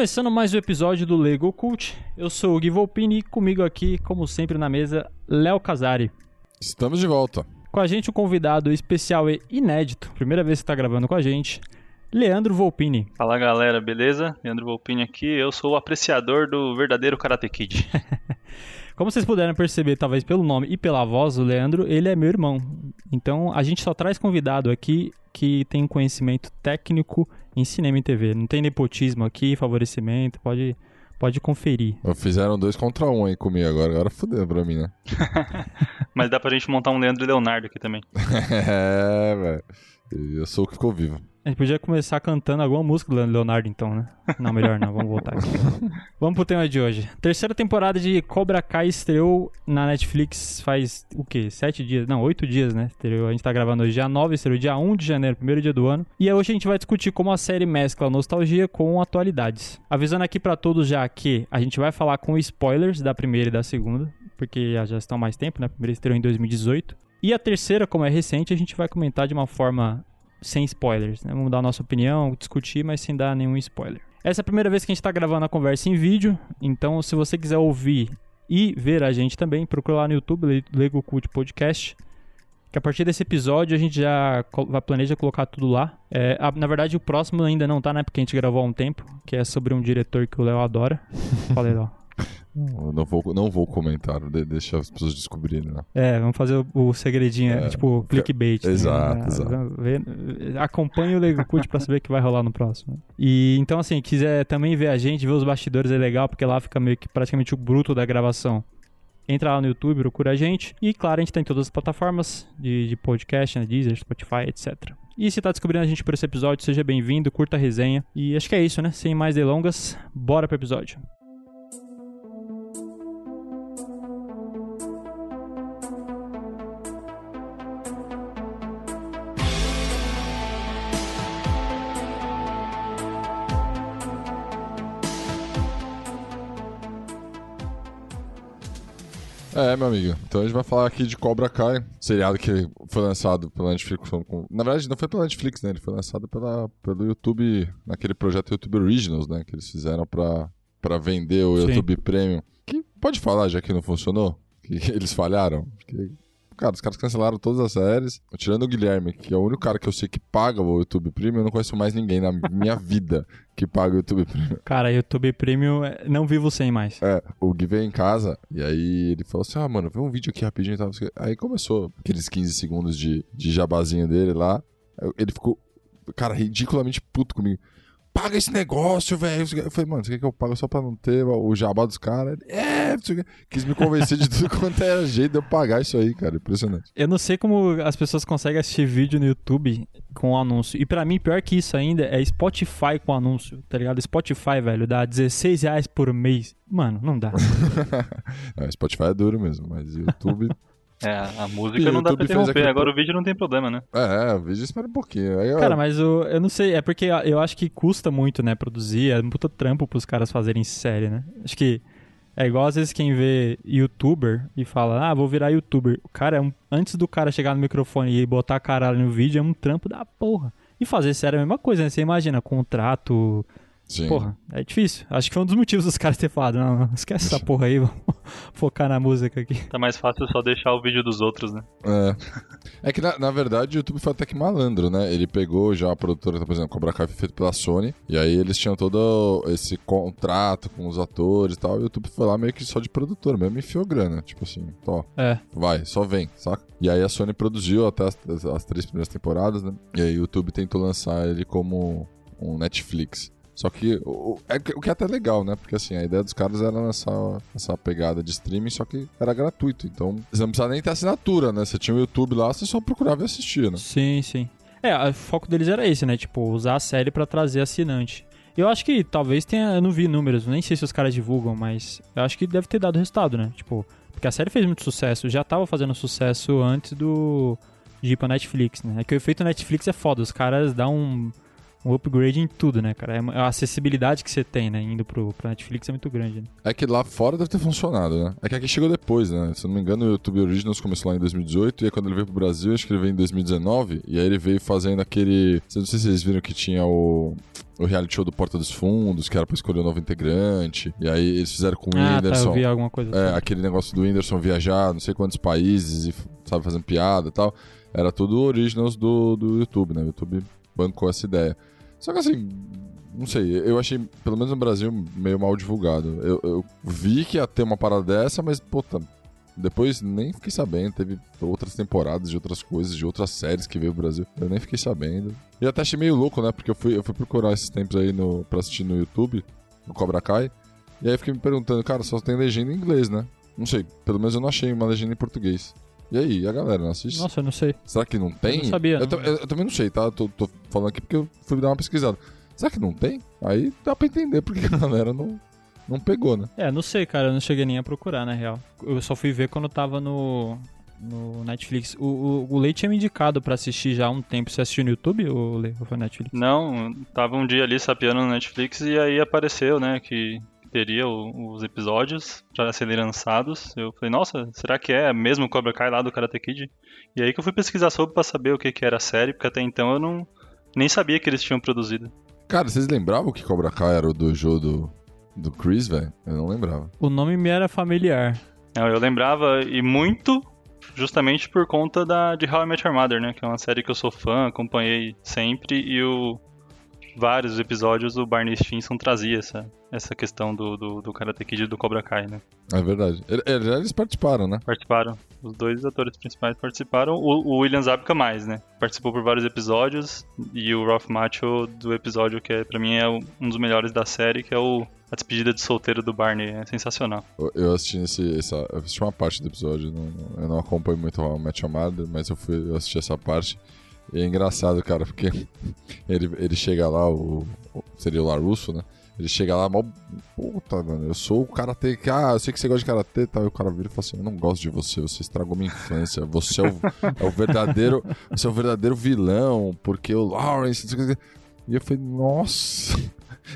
Começando mais um episódio do Lego Cult, eu sou o Gui Volpini e comigo aqui, como sempre na mesa, Léo Casari. Estamos de volta. Com a gente o um convidado especial e inédito, primeira vez que está gravando com a gente, Leandro Volpini. Fala galera, beleza? Leandro Volpini aqui, eu sou o apreciador do verdadeiro Karate Kid. Como vocês puderam perceber, talvez pelo nome e pela voz, o Leandro, ele é meu irmão. Então a gente só traz convidado aqui que tem conhecimento técnico em cinema e TV. Não tem nepotismo aqui, favorecimento, pode, pode conferir. Fizeram dois contra um aí comigo agora, agora fudeu pra mim, né? Mas dá pra gente montar um Leandro e Leonardo aqui também. é, velho. Eu sou o que ficou vivo. A gente podia começar cantando alguma música do Leonardo, então, né? Não, melhor não, vamos voltar aqui. vamos pro tema de hoje. Terceira temporada de Cobra Kai estreou na Netflix faz o quê? Sete dias? Não, oito dias, né? Estreou, a gente tá gravando hoje dia 9, estreou dia 1 de janeiro, primeiro dia do ano. E hoje a gente vai discutir como a série mescla nostalgia com atualidades. Avisando aqui para todos já que a gente vai falar com spoilers da primeira e da segunda, porque já estão mais tempo, né? A primeira estreou em 2018. E a terceira, como é recente, a gente vai comentar de uma forma sem spoilers, né? Vamos dar a nossa opinião, discutir, mas sem dar nenhum spoiler. Essa é a primeira vez que a gente está gravando a conversa em vídeo, então se você quiser ouvir e ver a gente também, procura lá no YouTube, Lego Cult Podcast, que a partir desse episódio a gente já planeja colocar tudo lá. É, na verdade, o próximo ainda não tá, né? Porque a gente gravou há um tempo, que é sobre um diretor que o Léo adora. Falei, Léo. não vou, não vou comentar, deixa as pessoas descobrirem. Né? É, vamos fazer o, o segredinho, é, tipo clickbait. Exato, né? exato. acompanhe o Lego Cult pra saber o que vai rolar no próximo. E então, assim, quiser também ver a gente, ver os bastidores é legal, porque lá fica meio que praticamente o bruto da gravação. Entra lá no YouTube, procura a gente. E claro, a gente tá em todas as plataformas de, de podcast, né? Deezer, Spotify, etc. E se tá descobrindo a gente por esse episódio, seja bem-vindo, curta a resenha. E acho que é isso, né? Sem mais delongas, bora pro episódio. É, meu amigo. Então a gente vai falar aqui de Cobra Kai, seriado que foi lançado pela Netflix. Na verdade, não foi pela Netflix, né? Ele foi lançado pela, pelo YouTube, naquele projeto YouTube Originals, né? Que eles fizeram pra, pra vender o Sim. YouTube Premium. Que pode falar, já que não funcionou? Que eles falharam? Porque Cara, os caras cancelaram todas as séries. Tirando o Guilherme, que é o único cara que eu sei que paga o YouTube Premium, eu não conheço mais ninguém na minha vida que paga o YouTube Premium. Cara, YouTube Premium, é, não vivo sem mais. É, o Gui veio em casa e aí ele falou assim: ah, mano, vê um vídeo aqui rapidinho e tal. Aí começou aqueles 15 segundos de, de jabazinho dele lá. Ele ficou, cara, ridiculamente puto comigo paga esse negócio, velho. Eu falei, mano, você quer que eu pague só pra não ter o jabá dos caras? É, quis me convencer de tudo quanto era jeito de eu pagar isso aí, cara. Impressionante. Eu não sei como as pessoas conseguem assistir vídeo no YouTube com anúncio. E para mim, pior que isso ainda é Spotify com anúncio, tá ligado? Spotify, velho, dá 16 reais por mês. Mano, não dá. não, Spotify é duro mesmo, mas YouTube. É, a música e não dá pra interromper, agora o vídeo não tem problema, né? É, o vídeo espera um pouquinho. Aí, cara, mas o, eu não sei, é porque eu acho que custa muito, né, produzir, é um puta trampo pros caras fazerem série, né? Acho que é igual às vezes quem vê youtuber e fala, ah, vou virar youtuber. O cara, é um, antes do cara chegar no microfone e botar a cara no vídeo, é um trampo da porra. E fazer série é a mesma coisa, né? Você imagina, contrato, Sim. Porra, é difícil. Acho que foi um dos motivos dos caras ter falado, não, não esquece essa porra aí, vamos focar na música aqui. Tá mais fácil só deixar o vídeo dos outros, né? É. É que, na, na verdade, o YouTube foi até que malandro, né? Ele pegou já a produtora, por exemplo, Cobra Kai foi feito pela Sony, e aí eles tinham todo esse contrato com os atores e tal, e o YouTube foi lá meio que só de produtor mesmo, enfiou grana, tipo assim, ó, é. vai, só vem, saca? E aí a Sony produziu até as, as, as três primeiras temporadas, né? E aí o YouTube tentou lançar ele como um Netflix. Só que o, é, o que é até legal, né? Porque assim, a ideia dos caras era lançar essa pegada de streaming, só que era gratuito. Então, você não precisava nem ter assinatura, né? Você tinha o YouTube lá, você só procurava e assistia, né? Sim, sim. É, o foco deles era esse, né? Tipo, usar a série para trazer assinante. Eu acho que talvez tenha. Eu não vi números, nem sei se os caras divulgam, mas eu acho que deve ter dado resultado, né? Tipo, porque a série fez muito sucesso, já tava fazendo sucesso antes do. de ir pra Netflix, né? É que o efeito Netflix é foda, os caras dão um um upgrade em tudo, né, cara? É A acessibilidade que você tem, né, indo pro, pro Netflix é muito grande, né? É que lá fora deve ter funcionado, né? É que aqui chegou depois, né? Se eu não me engano, o YouTube Originals começou lá em 2018 e aí quando ele veio pro Brasil, acho que ele veio em 2019 e aí ele veio fazendo aquele... Não sei se vocês viram que tinha o... O reality show do Porta dos Fundos, que era pra escolher o novo integrante. E aí eles fizeram com o Ah, tá, Whindersson. eu vi alguma coisa É, assim. aquele negócio do Whindersson viajar não sei quantos países e, sabe, fazendo piada e tal. Era tudo originals do, do YouTube, né? O YouTube bancou essa ideia. Só que assim, não sei, eu achei, pelo menos no Brasil, meio mal divulgado. Eu, eu vi que ia ter uma parada dessa, mas, puta, depois nem fiquei sabendo. Teve outras temporadas de outras coisas, de outras séries que veio pro Brasil. Eu nem fiquei sabendo. E até achei meio louco, né? Porque eu fui, eu fui procurar esses tempos aí no, pra assistir no YouTube, no Cobra Kai. E aí fiquei me perguntando, cara, só tem legenda em inglês, né? Não sei, pelo menos eu não achei uma legenda em português. E aí, e a galera, não assiste? Nossa, eu não sei. Será que não tem? Eu não sabia, Eu, não. eu- eu também não sei, tá? Eu Tô, tô falando aqui porque eu fui dar uma pesquisada. Será que não tem? Aí dá pra entender porque a galera não, não pegou, né? É, não sei, cara, eu não cheguei nem a procurar, na real. Eu só fui ver quando tava no, no Netflix. O, o, o Leite tinha me indicado pra assistir já há um tempo. Você assistiu no YouTube ou, Le- ou foi no Netflix? Não, tava um dia ali sapeando no Netflix e aí apareceu, né, que teria o- os episódios já serem lançados. Eu falei, nossa, será que é mesmo o Cobra Kai lá do Karate Kid? E aí que eu fui pesquisar sobre pra saber o que, que era a série, porque até então eu não nem sabia que eles tinham produzido. Cara, vocês lembravam que Cobra Kai era o dojo do, do Chris, velho? Eu não lembrava. O nome me era familiar. Não, eu lembrava e muito justamente por conta da de How I Met Your Mother, né, que é uma série que eu sou fã, acompanhei sempre e o vários episódios o Barney Stinson trazia essa essa questão do, do, do Karate Kid e do Cobra Kai, né? É verdade. Ele- ele- Eles participaram, né? Participaram. Os dois atores principais participaram. O, o William Zabka mais, né? Participou por vários episódios. E o Ralph Macchio do episódio que é, pra mim é um dos melhores da série, que é o A Despedida de Solteiro do Barney. É sensacional. Eu- assisti esse, essa, eu assisti uma parte do episódio, não- eu não acompanho muito o Match Amada, mas eu fui eu assisti essa parte. E é engraçado, cara, porque ele, ele chega lá, o, seria o Larusso, né? Ele chega lá, mal. Puta, mano, eu sou o karatê. Ah, eu sei que você gosta de karatê tal. E o cara vira e fala assim: Eu não gosto de você, você estragou minha infância. Você é o, é o verdadeiro. Você é o verdadeiro vilão, porque o Lawrence. E eu falei, nossa.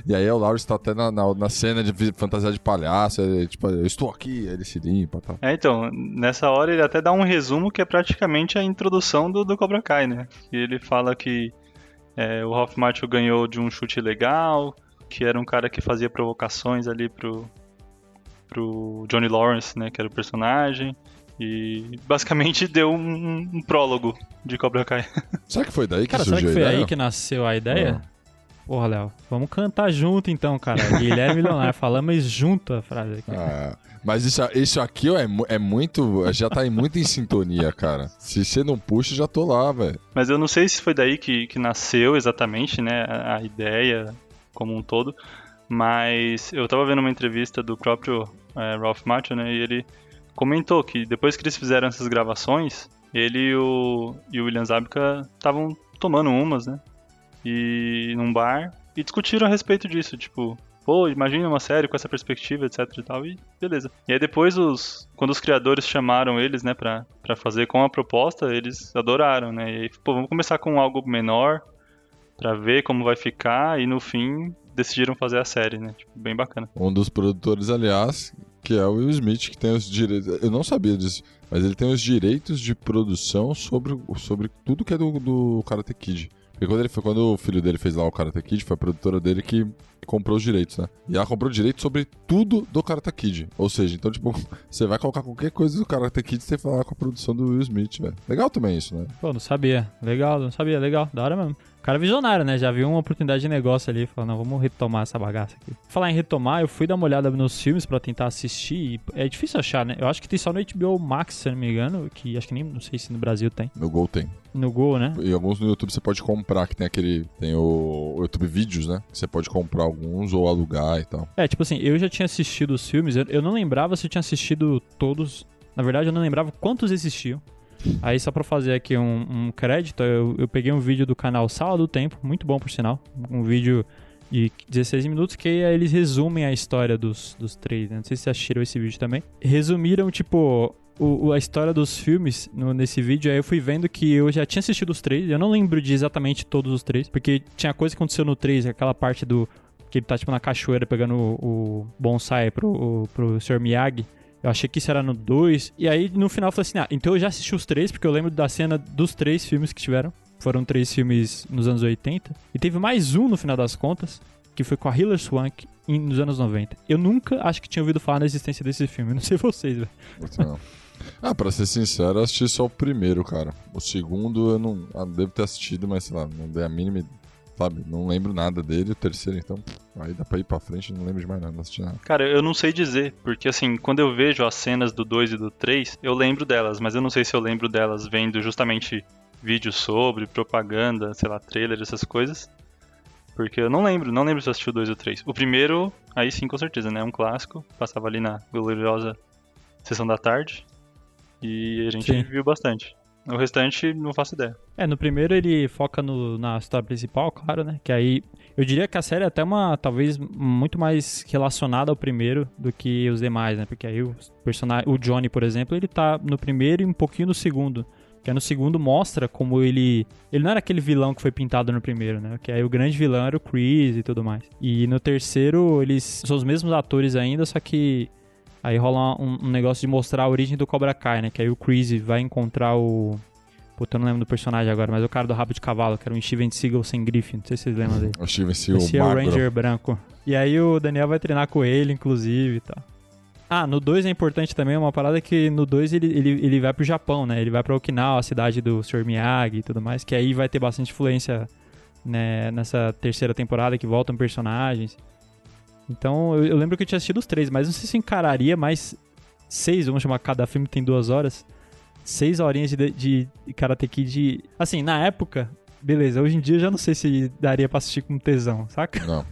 E aí o Lawrence tá até na, na, na cena de fantasia de palhaço. Ele, tipo, eu estou aqui, aí ele se limpa e tal. É, então, nessa hora ele até dá um resumo que é praticamente a introdução do, do Cobra Kai, né? E ele fala que é, o Ralph Macchio ganhou de um chute legal, que era um cara que fazia provocações ali pro, pro Johnny Lawrence, né? Que era o personagem. E basicamente deu um, um prólogo de Cobra Kai. Será que foi daí que Cara, será surgiu que foi a ideia? aí que nasceu a ideia? Ah. Porra, Léo, vamos cantar junto então, cara. Guilherme Leonardo, falamos junto a frase aqui. Ah, mas isso, isso aqui ó, é, é muito. Já tá em muito em sintonia, cara. Se você não puxa, já tô lá, velho. Mas eu não sei se foi daí que, que nasceu exatamente, né, a, a ideia como um todo. Mas eu tava vendo uma entrevista do próprio é, Ralph Macchio, né, e ele comentou que depois que eles fizeram essas gravações, ele e o, e o William Zabka estavam tomando umas, né, e num bar e discutiram a respeito disso, tipo, pô, imagina uma série com essa perspectiva, etc e tal, e beleza. E aí depois os quando os criadores chamaram eles, né, pra, fazer com a proposta, eles adoraram, né? E aí, pô, vamos começar com algo menor pra ver como vai ficar e no fim decidiram fazer a série, né? Tipo, bem bacana. Um dos produtores, aliás, que é o Will Smith, que tem os direitos. Eu não sabia disso, mas ele tem os direitos de produção sobre, sobre tudo que é do, do Karate Kid. Porque quando, ele foi, quando o filho dele fez lá o Karate Kid, foi a produtora dele que comprou os direitos, né? E ela comprou direito sobre tudo do Karate Kid. Ou seja, então, tipo, você vai colocar qualquer coisa do Karate Kid, que falar com a produção do Will Smith, velho. Legal também isso, né? Pô, não sabia. Legal, não sabia, legal. Da hora mesmo. Cara é visionário, né? Já viu uma oportunidade de negócio ali. Falou, não, vamos retomar essa bagaça aqui. Falar em retomar, eu fui dar uma olhada nos filmes pra tentar assistir. e é difícil achar, né? Eu acho que tem só no HBO Max, se não me engano. Que acho que nem, não sei se no Brasil tem. No Gol tem. No Go, né? E alguns no YouTube você pode comprar, que tem aquele. Tem o, o YouTube Vídeos, né? Que você pode comprar alguns ou alugar e tal. É, tipo assim, eu já tinha assistido os filmes, eu, eu não lembrava se eu tinha assistido todos. Na verdade, eu não lembrava quantos existiam. Aí, só pra fazer aqui um, um crédito, eu, eu peguei um vídeo do canal Sala do Tempo, muito bom por sinal. Um vídeo de 16 minutos que eles resumem a história dos, dos três, né? Não sei se vocês assistiram esse vídeo também. Resumiram, tipo, o, a história dos filmes no, nesse vídeo, aí eu fui vendo que eu já tinha assistido os três. Eu não lembro de exatamente todos os três, porque tinha coisa que aconteceu no 3, aquela parte do. que ele tá tipo na cachoeira pegando o, o bonsai pro, o, pro Sr. Miyagi. Eu achei que isso era no 2. E aí no final eu falei assim: ah, então eu já assisti os três, porque eu lembro da cena dos três filmes que tiveram. Foram três filmes nos anos 80. E teve mais um no final das contas, que foi com a Hilary Swank nos anos 90. Eu nunca acho que tinha ouvido falar na existência desse filme. Não sei vocês, velho. Ah, pra ser sincero, eu assisti só o primeiro, cara. O segundo eu não. Ah, devo ter assistido, mas sei lá, não dei a mínima sabe? Não lembro nada dele. O terceiro, então, aí dá pra ir pra frente, não lembro de mais nada, não assisti nada. Cara, eu não sei dizer, porque assim, quando eu vejo as cenas do 2 e do 3, eu lembro delas, mas eu não sei se eu lembro delas vendo justamente vídeos sobre, propaganda, sei lá, trailer, essas coisas. Porque eu não lembro, não lembro se eu assisti o 2 ou o 3. O primeiro, aí sim, com certeza, né? Um clássico. Passava ali na gloriosa sessão da tarde. E a gente sim. viu bastante. O restante, não faço ideia. É, no primeiro ele foca no, na história principal, claro, né? Que aí. Eu diria que a série é até uma. Talvez muito mais relacionada ao primeiro do que os demais, né? Porque aí o personagem. O Johnny, por exemplo, ele tá no primeiro e um pouquinho no segundo. Que no segundo mostra como ele. Ele não era aquele vilão que foi pintado no primeiro, né? Que aí o grande vilão era o Chris e tudo mais. E no terceiro, eles são os mesmos atores ainda, só que Aí rola um, um, negócio de mostrar a origem do Cobra Kai, né? Que aí o Chris vai encontrar o. Puta, eu não lembro do personagem agora, mas o cara do rabo de cavalo, que era um Steven Seagal sem grife. Não sei se vocês lembram dele. O Steven Seagal, Esse é o Ranger branco. E aí o Daniel vai treinar com ele, inclusive e tal. Ah, no 2 é importante também uma parada que no 2 ele, ele, ele vai pro Japão, né? Ele vai pra Okinawa, a cidade do Sr. Miyagi e tudo mais, que aí vai ter bastante influência né, nessa terceira temporada que voltam personagens. Então eu, eu, lembro que eu tinha assistido os três, mas não sei se encararia mais seis, vamos chamar cada filme tem duas horas. Seis horinhas de, de, de Karate Kid. Assim, na época, beleza, hoje em dia eu já não sei se daria pra assistir com tesão, saca? Não.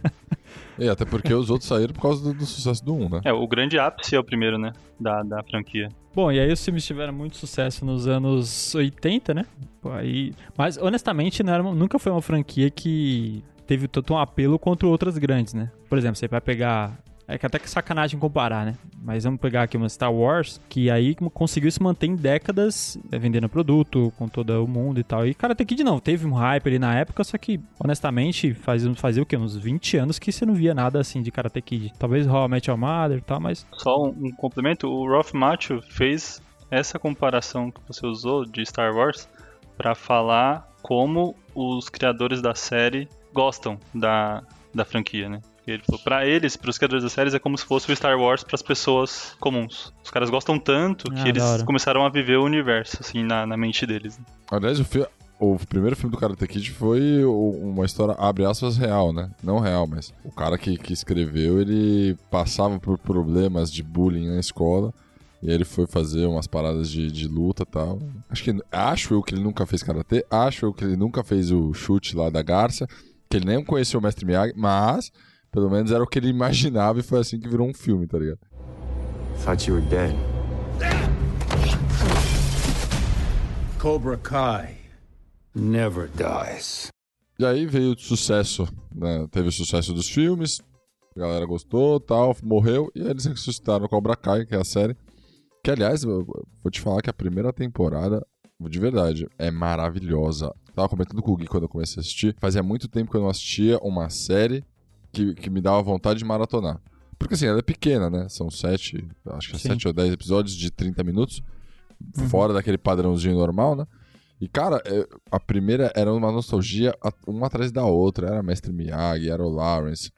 E até porque os outros saíram por causa do, do, sucesso do 1, né? É, o grande ápice é o primeiro, né? Da, da franquia. Bom, e aí os filmes tiveram muito sucesso nos anos 80, né? Aí, mas honestamente não era, nunca foi uma franquia que teve tanto um apelo quanto outras grandes, né? Por exemplo, você vai pegar é que até que sacanagem comparar, né? Mas vamos pegar aqui uma Star Wars, que aí conseguiu se manter em décadas é, vendendo produto com todo o mundo e tal. E Karate Kid não, teve um hype ali na época, só que, honestamente, fazia, fazia o quê? Uns 20 anos que você não via nada assim de Karate Kid. Talvez How I Your Mother e tal, mas... Só um, um complemento, o Ralph Macchio fez essa comparação que você usou de Star Wars para falar como os criadores da série gostam da, da franquia, né? Ele falou, pra eles, pros criadores das séries, é como se fosse o Star Wars para as pessoas comuns. Os caras gostam tanto que ah, eles começaram a viver o universo, assim, na, na mente deles. Né? Aliás, o, fi o primeiro filme do Karate Kid foi uma história, abre aspas, real, né? Não real, mas o cara que, que escreveu, ele passava por problemas de bullying na escola. E ele foi fazer umas paradas de, de luta e tal. Acho, que, acho eu que ele nunca fez karatê. Acho eu que ele nunca fez o chute lá da garça que ele nem conheceu o Mestre Miyagi, mas pelo menos era o que ele imaginava e foi assim que virou um filme, tá ligado? Thought you were dead. Cobra Kai never dies. E aí veio o sucesso, né? Teve o sucesso dos filmes, a galera gostou, tal, morreu, e aí eles ressuscitaram o Cobra Kai, que é a série. Que, aliás, vou te falar que a primeira temporada, de verdade, é maravilhosa. Tava comentando com o Gui quando eu comecei a assistir. Fazia muito tempo que eu não assistia uma série que, que me dava vontade de maratonar. Porque assim, ela é pequena, né? São sete, acho que é sete ou dez episódios de 30 minutos. Uhum. Fora daquele padrãozinho normal, né? E, cara, é, a primeira era uma nostalgia uma atrás da outra. Era Mestre Miyagi, era o Lawrence.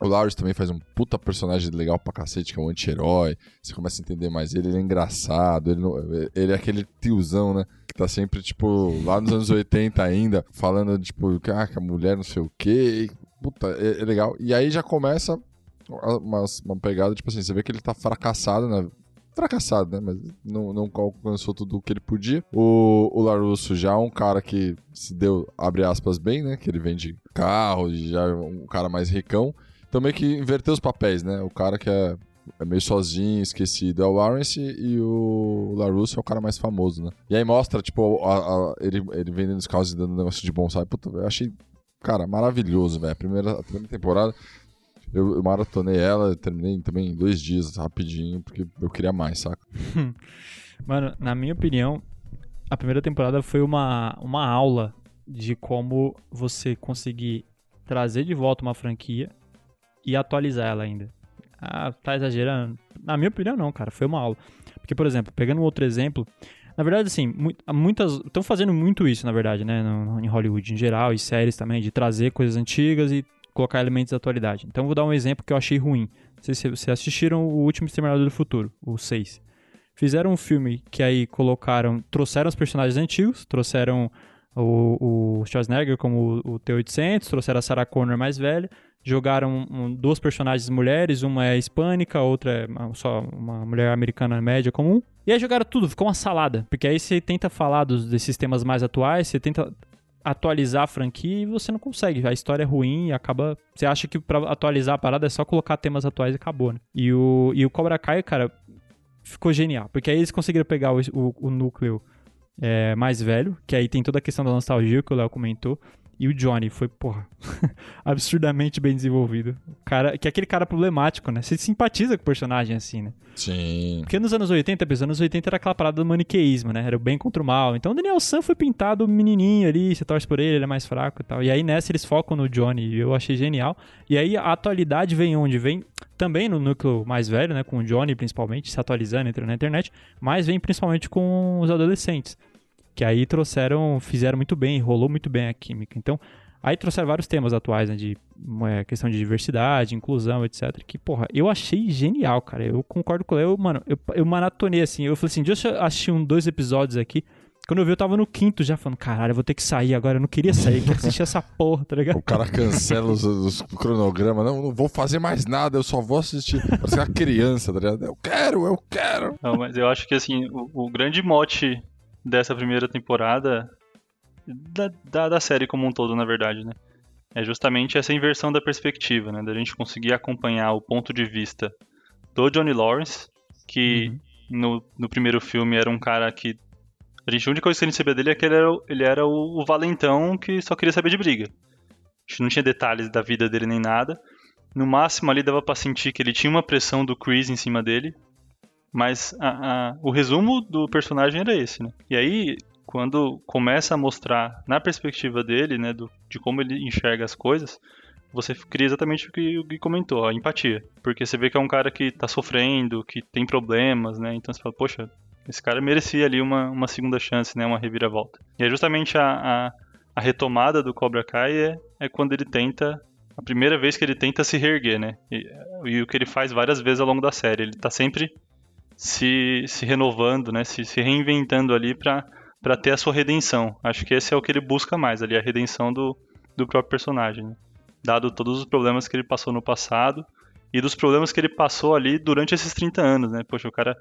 O Lawrence também faz um puta personagem legal pra cacete, que é um anti-herói. Você começa a entender mais ele, ele é engraçado. Ele, não, ele é aquele tiozão, né? tá sempre, tipo, lá nos anos 80 ainda, falando, tipo, que, ah, que a mulher não sei o quê. Puta, é, é legal. E aí já começa uma, uma pegada, tipo assim, você vê que ele tá fracassado, né? fracassado, né? Mas não, não alcançou tudo o que ele podia. O, o Larusso já é um cara que se deu, abre aspas, bem, né? Que ele vende carro, já é um cara mais ricão. Então meio que inverteu os papéis, né? O cara que é é meio sozinho, esquecido. É o Lawrence e o LaRusso é o cara mais famoso, né? E aí mostra, tipo, a, a, ele, ele vendendo os carros e dando um negócio de bonsai. Puta, eu achei, cara, maravilhoso, velho. A primeira, primeira temporada, eu, eu maratonei ela, terminei também em dois dias, rapidinho, porque eu queria mais, saca? Mano, na minha opinião, a primeira temporada foi uma, uma aula de como você conseguir trazer de volta uma franquia e atualizar ela ainda. Ah, tá exagerando? Na minha opinião, não, cara. Foi uma aula. Porque, por exemplo, pegando um outro exemplo, na verdade, assim, muitas. Estão fazendo muito isso, na verdade, né? No, em Hollywood em geral, e séries também, de trazer coisas antigas e colocar elementos da atualidade. Então, vou dar um exemplo que eu achei ruim. Não sei se vocês assistiram o último Exterminador do Futuro, o 6. Fizeram um filme que aí colocaram. Trouxeram os personagens antigos, trouxeram o, o Schwarzenegger como o, o T-800, trouxeram a Sarah Connor mais velha, jogaram um, duas personagens mulheres, uma é hispânica, outra é só uma mulher americana média comum. E aí jogaram tudo, ficou uma salada. Porque aí você tenta falar dos, desses temas mais atuais, você tenta atualizar a franquia e você não consegue. A história é ruim e acaba. Você acha que para atualizar a parada é só colocar temas atuais e acabou, né? E o, e o Cobra Kai, cara, ficou genial. Porque aí eles conseguiram pegar o, o, o núcleo é, mais velho, que aí tem toda a questão da nostalgia que o Léo comentou. E o Johnny foi, porra, absurdamente bem desenvolvido. Cara, que é aquele cara problemático, né? Você simpatiza com o personagem assim, né? Sim. Porque nos anos 80, nos anos 80 era aquela parada do maniqueísmo, né? Era o bem contra o mal. Então o Daniel San foi pintado menininho ali, você torce por ele, ele é mais fraco e tal. E aí nessa eles focam no Johnny, e eu achei genial. E aí a atualidade vem onde? Vem também no núcleo mais velho, né? Com o Johnny principalmente, se atualizando, entrando na internet. Mas vem principalmente com os adolescentes que aí trouxeram, fizeram muito bem, rolou muito bem a química. Então, aí trouxeram vários temas atuais, né, de é, questão de diversidade, inclusão, etc. Que, porra, eu achei genial, cara. Eu concordo com ele. Eu, mano, eu, eu maratonei assim. Eu falei assim, deixa eu assistir um, dois episódios aqui. Quando eu vi, eu tava no quinto já falando, caralho, eu vou ter que sair agora. Eu não queria sair, quero assistir essa porra, tá ligado? O cara cancela os, os cronogramas. Não, não vou fazer mais nada, eu só vou assistir. Parece uma criança, tá ligado? Eu quero, eu quero. Não, mas eu acho que, assim, o, o grande mote dessa primeira temporada, da, da, da, série como um todo, na verdade, né? É justamente essa inversão da perspectiva, né? Da gente conseguir acompanhar o ponto de vista do Johnny Lawrence, que uhum. no, no primeiro filme era um cara que. A, gente, a única coisa que a gente sabia dele é que ele era, ele era o, o valentão que só queria saber de briga. A gente não tinha detalhes da vida dele nem nada. No máximo ali dava para sentir que ele tinha uma pressão do Chris em cima dele, mas a, a, o resumo do personagem era esse, né? E aí, quando começa a mostrar na perspectiva dele, né, do, de como ele enxerga as coisas, você cria exatamente o que o Gui comentou, a empatia. Porque você vê que é um cara que tá sofrendo, que tem problemas, né? Então você fala, poxa, esse cara merecia ali uma, uma segunda chance, né? Uma reviravolta. E é justamente a, a, a retomada do Cobra Kai é, é quando ele tenta a primeira vez que ele tenta se reerguer, né? E, e, o que ele faz várias vezes ao longo da série. Ele tá sempre se, se renovando, né? Se, se reinventando ali para ter a sua redenção. Acho que esse é o que ele busca mais ali, a redenção do, do próprio personagem. Né? Dado todos os problemas que ele passou no passado e dos problemas que ele passou ali durante esses 30 anos, né? Poxa, o cara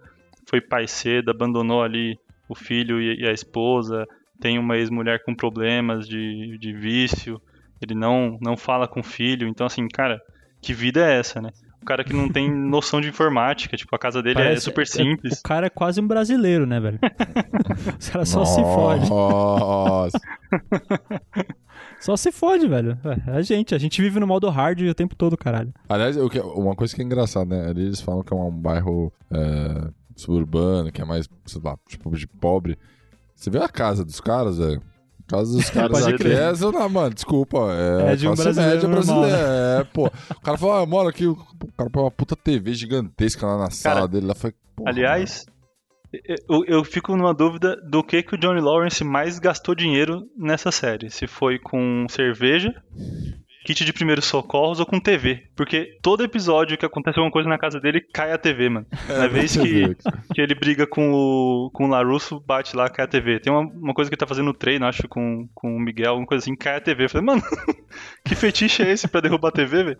foi pai cedo, abandonou ali o filho e, a esposa, tem uma ex-mulher com problemas de, de vício, ele não, não fala com o filho, então assim, cara, que vida é essa, né? O cara que não tem noção de informática, tipo, a casa dele é Parece, é super simples. É, o cara é quase um brasileiro, né, velho? Os caras só se fode. Nossa. Só se fode, velho. É, a gente, a gente vive no modo hard o tempo todo, caralho. Aliás, uma coisa que é engraçada, né? Eles falam que é um bairro é, suburbano, que é mais, sei lá, tipo, de pobre. Você vê a casa dos caras, velho casa dos caras aqui é, não, mano, desculpa, é, é de um brasileiro brasileira. É, pô. O cara falou, ah, mora aqui, o cara põe uma puta TV gigantesca lá na sala cara, dele. Lá, foi, aliás, eu, eu, fico numa dúvida do que, que o Johnny Lawrence mais gastou dinheiro nessa série. Se foi com cerveja kit de primeiros socorros ou com TV. Porque todo episódio que acontece alguma coisa na casa dele, cai a TV, mano. É, na vez que, que ele briga com o, com o Larusso, bate lá, cai a TV. Tem uma, uma coisa que ele tá fazendo no treino, acho, com, com o Miguel, alguma coisa assim, cai a TV. Eu falei, mano, que fetiche é esse pra derrubar a TV, velho?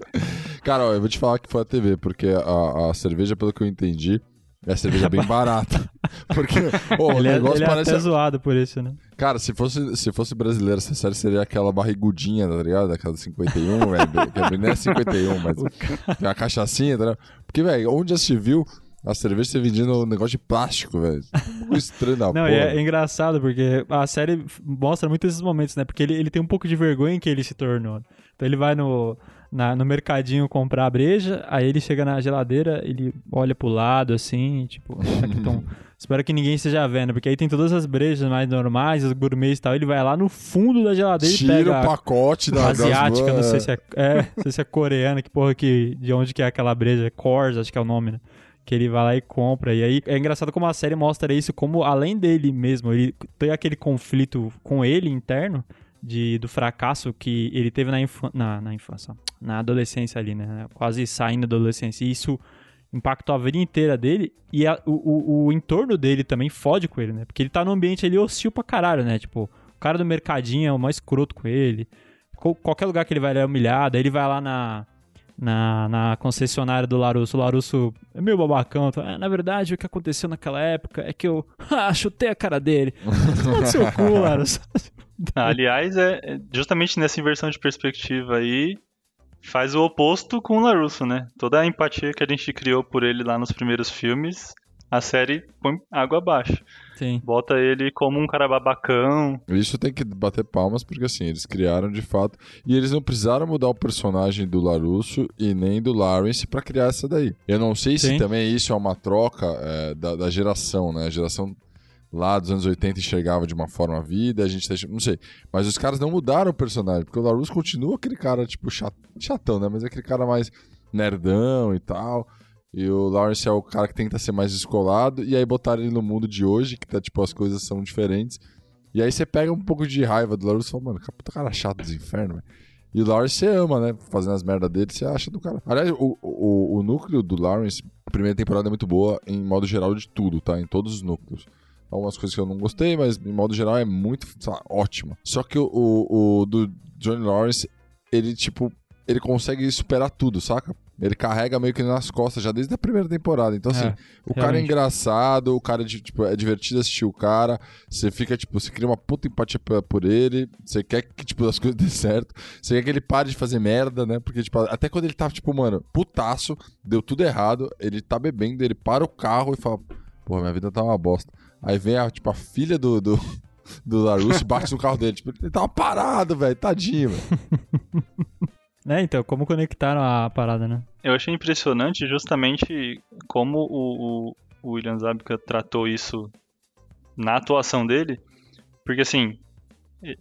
Cara, ó, eu vou te falar que foi a TV, porque a, a cerveja, pelo que eu entendi, é a cerveja bem barata. Porque oh, o é- negócio é, parece. É até zoado por isso, né? Cara, se fosse, se fosse brasileiro, essa série seria aquela barrigudinha, tá ligado? Aquela 51, velho. Que não é 51, mas é a cachaçinha, tá ligado? Porque, velho, onde já se viu a cerveja ser vendida no negócio de plástico, velho. estranho da Não, porra. É, é, engraçado, porque a série mostra muito esses momentos, né? Porque ele, ele tem um pouco de vergonha em que ele se tornou. Então ele vai no na- no mercadinho comprar a breja, aí ele chega na geladeira, ele olha pro lado assim, tipo, tão- espero que ninguém esteja vendo, porque aí tem todas as brejas mais normais, os gourmets e tal, ele vai lá no fundo da geladeira e Tira pega o pacote da, das asiática, não duas- sei se é, é, não sei se é coreana, que porra que, de onde que é aquela breja, Kors, acho que é o nome, né? Que ele vai lá e compra. E aí é engraçado como a série mostra isso, como além dele mesmo, ele tem aquele conflito com ele interno, de, do fracasso que ele teve na, infan na, na infância, na adolescência ali, né? Quase saindo da adolescência. E isso impactou a vida inteira dele e a- o, o, o entorno dele também fode com ele, né? Porque ele tá num ambiente ali hostil pra caralho, né? Tipo, o cara do mercadinho é o mais escroto com ele. Qual- Qualquer lugar que ele vai, ele é humilhado. Aí ele vai lá na, na, na concessionária do Larusso. O Larusso é meio babacão. tá? "Ah, na verdade, o que aconteceu naquela época é que eu chutei a cara dele. Seu cu, Larusso. Aliás, é é justamente nessa inversão de perspectiva aí, faz o oposto com o Larusso, né? Toda a empatia que a gente criou por ele lá nos primeiros filmes, a série põe água abaixo. Sim. Bota ele como um cara babacão. Isso tem que bater palmas, porque assim, eles criaram de fato. E eles não precisaram mudar o personagem do Larusso e nem do Lawrence pra criar essa daí. Eu não sei se Sim. também isso é uma troca é, da, da geração, né? A geração lá dos anos 80 enxergava de uma forma a vida, a gente tá, não sei. Mas os caras não mudaram o personagem, porque o Larusso continua aquele cara, tipo, chat- chatão, né? Mas é aquele cara mais nerdão e tal. E o Lawrence é o cara que tenta ser mais descolado. E aí botaram ele no mundo de hoje, que tá, tipo, as coisas são diferentes. E aí você pega um pouco de raiva do Lawrence e fala, mano, puta cara chato dos infernos, velho. E o Lawrence você ama, né? Fazendo as merdas dele, você acha do cara. Aliás, o, o, o núcleo do Lawrence, a primeira temporada é muito boa, em modo geral de tudo, tá? Em todos os núcleos. Algumas coisas que eu não gostei, mas em modo geral é muito, lá, ótima. Só que o, o, o do Johnny Lawrence, ele, tipo, ele consegue superar tudo, saca? Ele carrega meio que nas costas já desde a primeira temporada. Então, assim, É, o cara é realmente. engraçado, o cara é, de- tipo, é divertido assistir o cara. Você fica, tipo, você cria uma puta empatia por ele. Você quer que, tipo, as coisas dêem certo. Você quer que ele pare de fazer merda, né? Porque, tipo, até quando ele tá, tipo, mano, putaço, deu tudo errado, ele tá bebendo, ele para o carro e fala, porra, minha vida tá uma bosta. Aí vem a, tipo, a filha do. do... Do Larusso e bate no carro dele. Tipo, ele tava parado, velho. Tadinho, velho. Né, então, como conectaram a parada, né? Eu achei impressionante justamente como o, o, o William Zabka tratou isso na atuação dele, porque assim,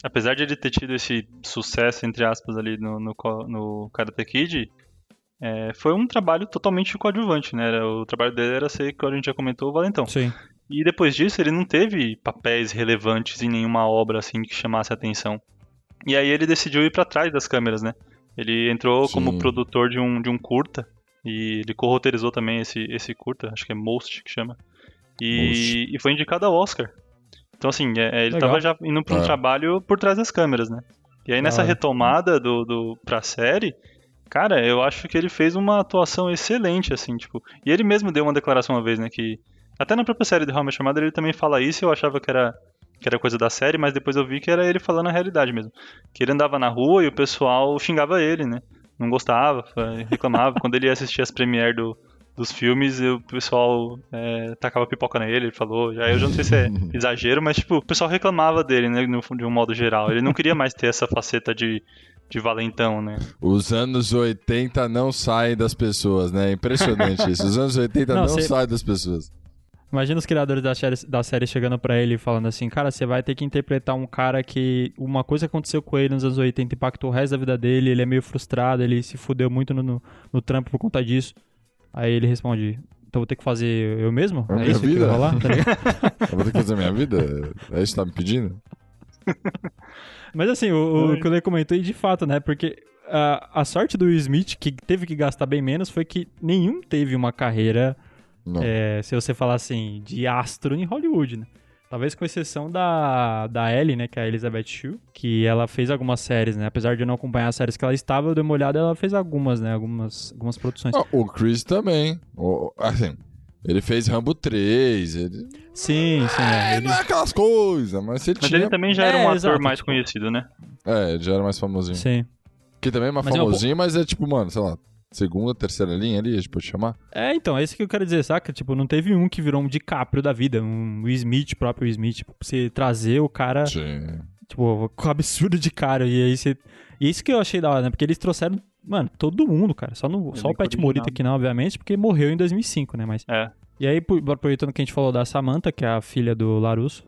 apesar de ele ter tido esse sucesso, entre aspas, ali no, no, no Karate Kid, é, foi um trabalho totalmente coadjuvante, né? Era- O trabalho dele era ser, que a gente já comentou, o valentão. Sim. E depois disso, ele não teve papéis relevantes em nenhuma obra assim que chamasse a atenção. E aí ele decidiu ir pra trás das câmeras, né? Ele entrou como Sim. produtor de um, de um curta e ele corroteirizou também esse, esse curta, acho que é Most que chama. E, e foi indicado ao Oscar. Então assim, é- é, ele Legal. tava já indo pra um É. trabalho por trás das câmeras, né? E aí nessa hora. retomada do, do, pra série, cara, eu acho que ele fez uma atuação excelente, assim, tipo. E ele mesmo deu uma declaração uma vez, né? Que. Até na própria série de How I Mother ele também fala isso eu achava que era, que era coisa da série, mas depois eu vi que era ele falando a realidade mesmo. Que ele andava na rua e o pessoal xingava ele, né? Não gostava, reclamava. Quando ele ia assistir as premiere do, dos filmes, o pessoal eh, tacava pipoca nele, ele falou. Já, eu já não sei se é exagero, mas tipo, o pessoal reclamava dele, né? de um modo geral. Ele não queria mais ter essa faceta de, de valentão, né? Os anos 80 não saem das pessoas, né? Impressionante isso. Os anos 80 Não, não, cê- saem das pessoas. Imagina os criadores da série, da série chegando pra ele e falando assim, cara, você vai ter que interpretar um cara que uma coisa aconteceu com ele nos anos 80 impactou o resto da vida dele, ele é meio frustrado, ele se fudeu muito no, no, no trampo por conta disso. Aí ele responde, então vou ter que fazer eu mesmo? É minha isso que vida? vai rolar? Tá? Eu vou ter que fazer minha vida? É isso que tá me pedindo? Mas assim, o, o que o Lê comentou, e de fato, né? Porque a, a sorte do Will Smith, que teve que gastar bem menos, foi que nenhum teve uma carreira. É, se você falar assim, de astro em Hollywood, né? Talvez com exceção da, da Ellie, né? Que é a Elizabeth Shue, que ela fez algumas séries, né? Apesar de eu não acompanhar as séries que ela estava, eu dei uma olhada, ela fez algumas, né? Algumas, algumas produções. Ah, o Chris também. O- assim, ele fez Rambo 3. Ele... Sim, sim. é, É, ele- não é aquelas coisas, mas ele Mas tinha. ele também já era É, um ator exato, mais conhecido, né? É, ele já era mais famosinho. Sim. Que também é mais Mas é um famosinho, mas é tipo, mano, sei lá, segunda, terceira linha ali, a gente pode chamar. É, então, é isso que eu quero dizer, saca? Tipo, não teve um que virou um DiCaprio da vida, um Will Smith, próprio Will Smith, tipo, pra você trazer o cara, Sim. tipo, com absurdo de cara, e aí você... E isso que eu achei da hora, né? Porque eles trouxeram Mano, todo mundo, cara. Só, no, só o Pat original. Morita que não, obviamente, porque morreu em 2005, né? Mas... É. E aí, por- aproveitando que a gente falou da Samantha, que é a filha do Larusso.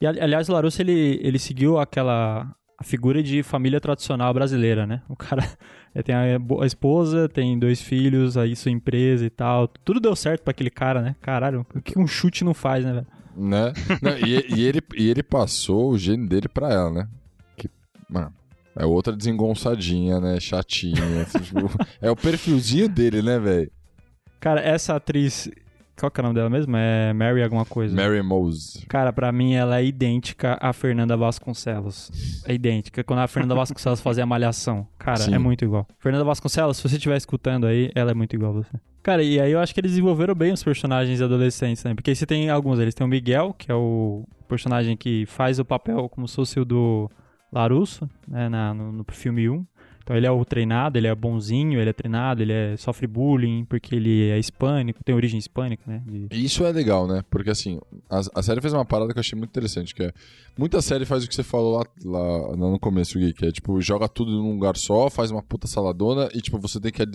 E, ali- aliás, o Larusso, ele, ele seguiu aquela... A figura de família tradicional brasileira, né? O cara é, tem a, esposa, tem dois filhos, aí sua empresa e tal. Tudo deu certo pra aquele cara, né? Caralho, o que um chute não faz, né, velho? Né? Não, e, e ele, e ele passou o gênio dele pra ela, né? Que, mano, é outra desengonçadinha, né? Chatinha. assim, tipo, é o perfilzinho dele, né, velho? Cara, essa atriz... Qual que é o nome dela mesmo? É Mary alguma coisa. Mary Mose. Cara, pra mim ela é idêntica à Fernanda Vasconcelos. É idêntica. Quando a Fernanda Vasconcelos fazia a malhação. Cara, Sim. é muito igual. Fernanda Vasconcelos, se você estiver escutando aí, ela é muito igual a você. Cara, e aí eu acho que eles desenvolveram bem os personagens adolescentes, né? Porque aí você tem alguns, eles tem o Miguel, que é o personagem que faz o papel como se fosse o do Larusso, né? Na, no, no filme 1. Então ele é o treinado, ele é bonzinho, ele é treinado, ele é, sofre bullying porque ele é hispânico, tem origem hispânica, né? De- Isso é legal, né? Porque assim, a, a série fez uma parada que eu achei muito interessante, que é. Muita série faz o que você falou lá, lá no começo, Gui, que é tipo, joga tudo num lugar só, faz uma puta saladona e, tipo, você tem que,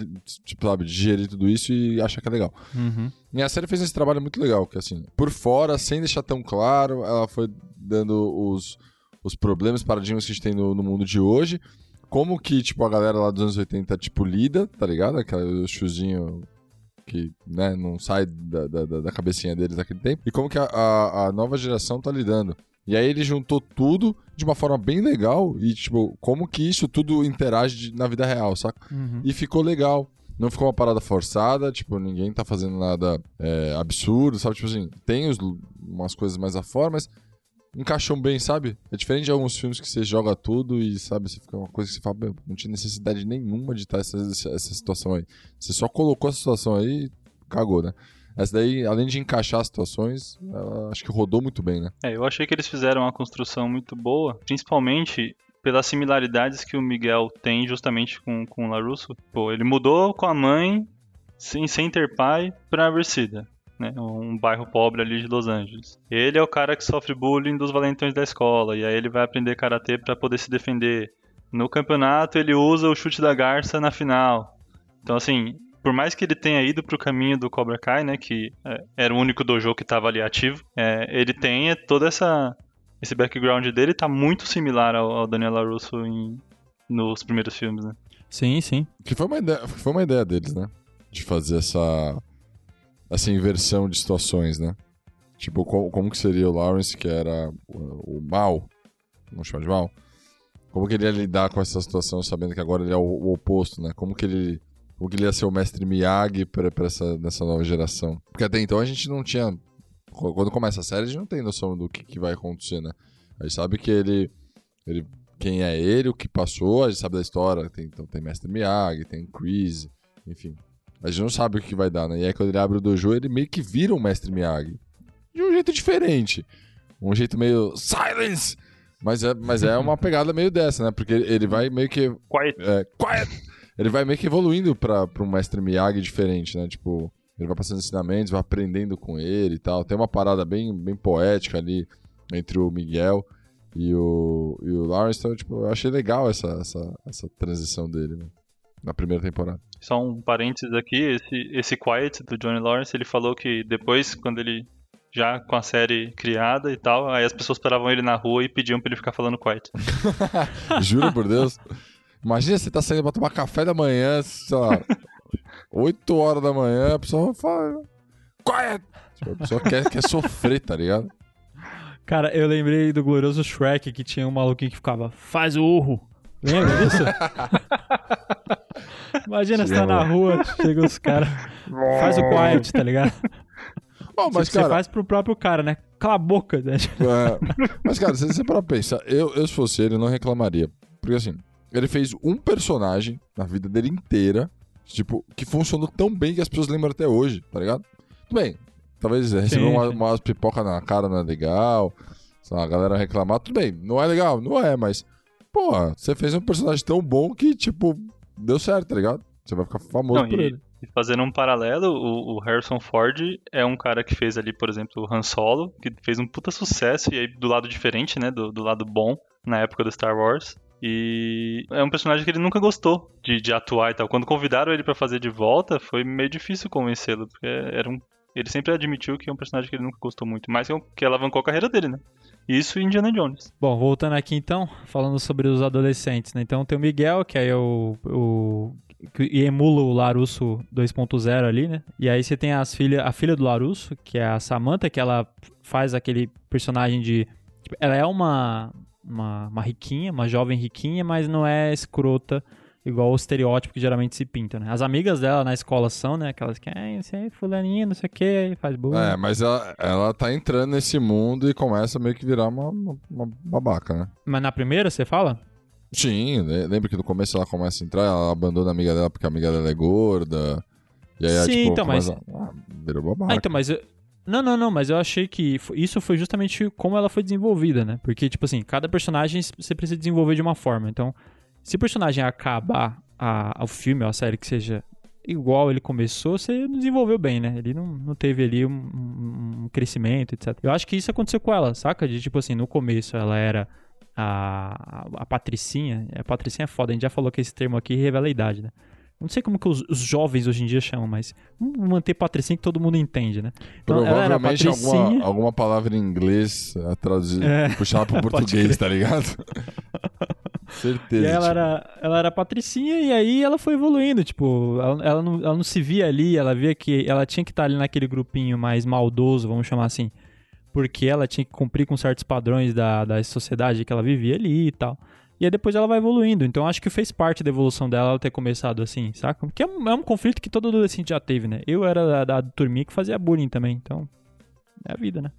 tipo, sabe, digerir tudo isso e achar que é legal. Uhum. E a série fez esse trabalho muito legal, que assim, por fora, sem deixar tão claro, ela foi dando os, os problemas, paradigmas que a gente tem no, no mundo de hoje. Como que, tipo, a galera lá dos anos 80, tipo, lida, tá ligado? Aquele chuzinho que, né, não sai da, da, da- cabecinha deles naquele tempo. E como que a, a, a nova geração tá lidando. E aí ele juntou tudo de uma forma bem legal e, tipo, como que isso tudo interage na vida real, saca? Uhum. E ficou legal. Não ficou uma parada forçada, tipo, ninguém tá fazendo nada é, absurdo, sabe? Tipo assim, tem os- umas coisas mais afora, mas encaixam bem, sabe? É diferente de alguns filmes que você joga tudo e, sabe, você fica uma coisa que você fala, "Meu, não tinha necessidade nenhuma de estar essa, essa, situação aí. Você só colocou a situação aí e cagou, né? Essa daí, além de encaixar as situações, acho que rodou muito bem, né? É, eu achei que eles fizeram uma construção muito boa, principalmente pelas similaridades que o Miguel tem justamente com, com o LaRusso. Pô, ele mudou com a mãe, sem, sem ter pai, pra Reseda, né? Um bairro pobre ali de Los Angeles. Ele é o cara que sofre bullying dos valentões da escola, e aí ele vai aprender karatê pra poder se defender. No campeonato ele usa o chute da garça na final. Então assim, por mais que ele tenha ido pro caminho do Cobra Kai, né, que é, era o único dojo que estava ali ativo, é, ele tem toda essa esse background dele tá muito similar ao, ao Daniel LaRusso em, nos primeiros filmes, né? Sim, sim. Que foi uma ideia, foi uma ideia deles, né? De fazer essa essa inversão de situações, né? Tipo, como, como que seria o Lawrence, que era o, o mal, vamos chamar de mal? Como que ele ia lidar com essa situação, sabendo que agora ele é o, o oposto, né? Como que ele, como que ele ia ser o mestre Miyagi pra, pra essa, nessa nova geração? Porque até então a gente não tinha... Quando começa a série, a gente não tem noção do que, que vai acontecer, né? A gente sabe que ele, ele quem é ele, o que passou, a gente sabe da história. Tem, então tem Mestre Miyagi, tem Chris, enfim. A gente não sabe o que vai dar, né? E aí quando ele abre o dojo, ele meio que vira um Mestre Miyagi. De um jeito diferente. Um jeito meio silence! Mas é, mas é uma pegada meio dessa, né? Porque ele vai meio que Quiet. é, quiet! Ele vai meio que evoluindo pra, pra um mestre Miyagi diferente, né? Tipo, ele vai passando ensinamentos, vai aprendendo com ele e tal. Tem uma parada bem, bem poética ali entre o Miguel e o, e o Lawrence. Então, tipo, eu achei legal essa, essa, essa transição dele, né? Na primeira temporada. Só um parênteses aqui, esse, esse Quiet do Johnny Lawrence, ele falou que depois, quando ele já com a série criada e tal, aí as pessoas paravam ele na rua e pediam pra ele ficar falando Quiet. Juro por Deus. Imagina você tá saindo pra tomar café da manhã, sei lá, 8 horas da manhã, a pessoa fala. Quiet! Tipo, a pessoa quer, quer sofrer, tá ligado? Cara, eu lembrei do glorioso Shrek que tinha um maluquinho que ficava, faz o urro. Lembra disso? Imagina você tá na rua, chega os caras, faz o quiet, tá ligado? Bom, mas, você cara, faz pro próprio cara, né? Cala a boca, né? É, mas, cara, se você parar pra pensar, eu, eu se fosse ele, não reclamaria. Porque assim, ele fez um personagem na vida dele inteira, tipo, que funcionou tão bem que as pessoas lembram até hoje, tá ligado? Tudo bem, talvez receber uma, umas pipoca na cara não é legal, sei lá, a galera reclamar, tudo bem, não é legal, não é, mas, porra, você fez um personagem tão bom que, tipo, deu certo, tá ligado? Você vai ficar famoso Não, por e- ele. E fazendo um paralelo, o, o Harrison Ford é um cara que fez ali, por exemplo, o Han Solo, que fez um puta sucesso, e aí do lado diferente, né, do, do lado bom, na época do Star Wars. E é um personagem que ele nunca gostou de, de atuar e tal. Quando convidaram ele pra fazer de volta, foi meio difícil convencê-lo, porque era um ele sempre admitiu que é um personagem que ele nunca gostou muito, mas que alavancou a carreira dele, né? Isso e Indiana Jones. Bom, voltando aqui então, falando sobre os adolescentes, né? Então tem o Miguel, que é o, o que emula o Larusso 2.0 ali, né? E aí você tem as filha, a filha do Larusso, que é a Samantha, que ela faz aquele personagem de. Tipo, ela é uma, uma, uma riquinha, uma jovem riquinha, mas não é escrota igual o estereótipo que geralmente se pinta, né? As amigas dela na escola são, né? Aquelas que, ah, você é fulaninha, não sei o que, faz bullying. É, mas ela, ela tá entrando nesse mundo e começa meio que virar uma, uma, uma babaca, né? Mas na primeira, você fala? Sim, lembra que no começo ela começa a entrar, ela abandona a amiga dela porque a amiga dela é gorda. E aí, Sim, tipo, então, mas... A... Ah, virou babaca. Ah, então, mas... Eu... Não, não, não, mas eu achei que isso foi justamente como ela foi desenvolvida, né? Porque, tipo assim, cada personagem você precisa desenvolver de uma forma. Então, se o personagem acabar a, ao filme, ou a série que seja igual ele começou, você não desenvolveu bem, né? Ele não, não teve ali um, um, crescimento, etc. Eu acho que isso aconteceu com ela, saca? De tipo assim, no começo ela era a, a, a Patricinha. A Patricinha é foda, a gente já falou que esse termo aqui revela a idade, né? Não sei como que os, os, jovens hoje em dia chamam, mas vamos manter Patricinha que todo mundo entende, né? Então, Provavelmente alguma, alguma palavra em inglês a traduzir, é, puxar pro português, tá ligado? Certeza. E ela era, ela era patricinha e aí ela foi evoluindo, tipo, ela, ela, não, ela não se via ali, ela via que ela tinha que estar ali naquele grupinho mais maldoso, vamos chamar assim, porque ela tinha que cumprir com certos padrões da, da sociedade que ela vivia ali e tal. E aí depois ela vai evoluindo. Então acho que fez parte da evolução dela ela ter começado assim, saca? Porque é um, é um conflito que todo adolescente já teve, né? Eu era da, da turminha que fazia bullying também, então é a vida, né?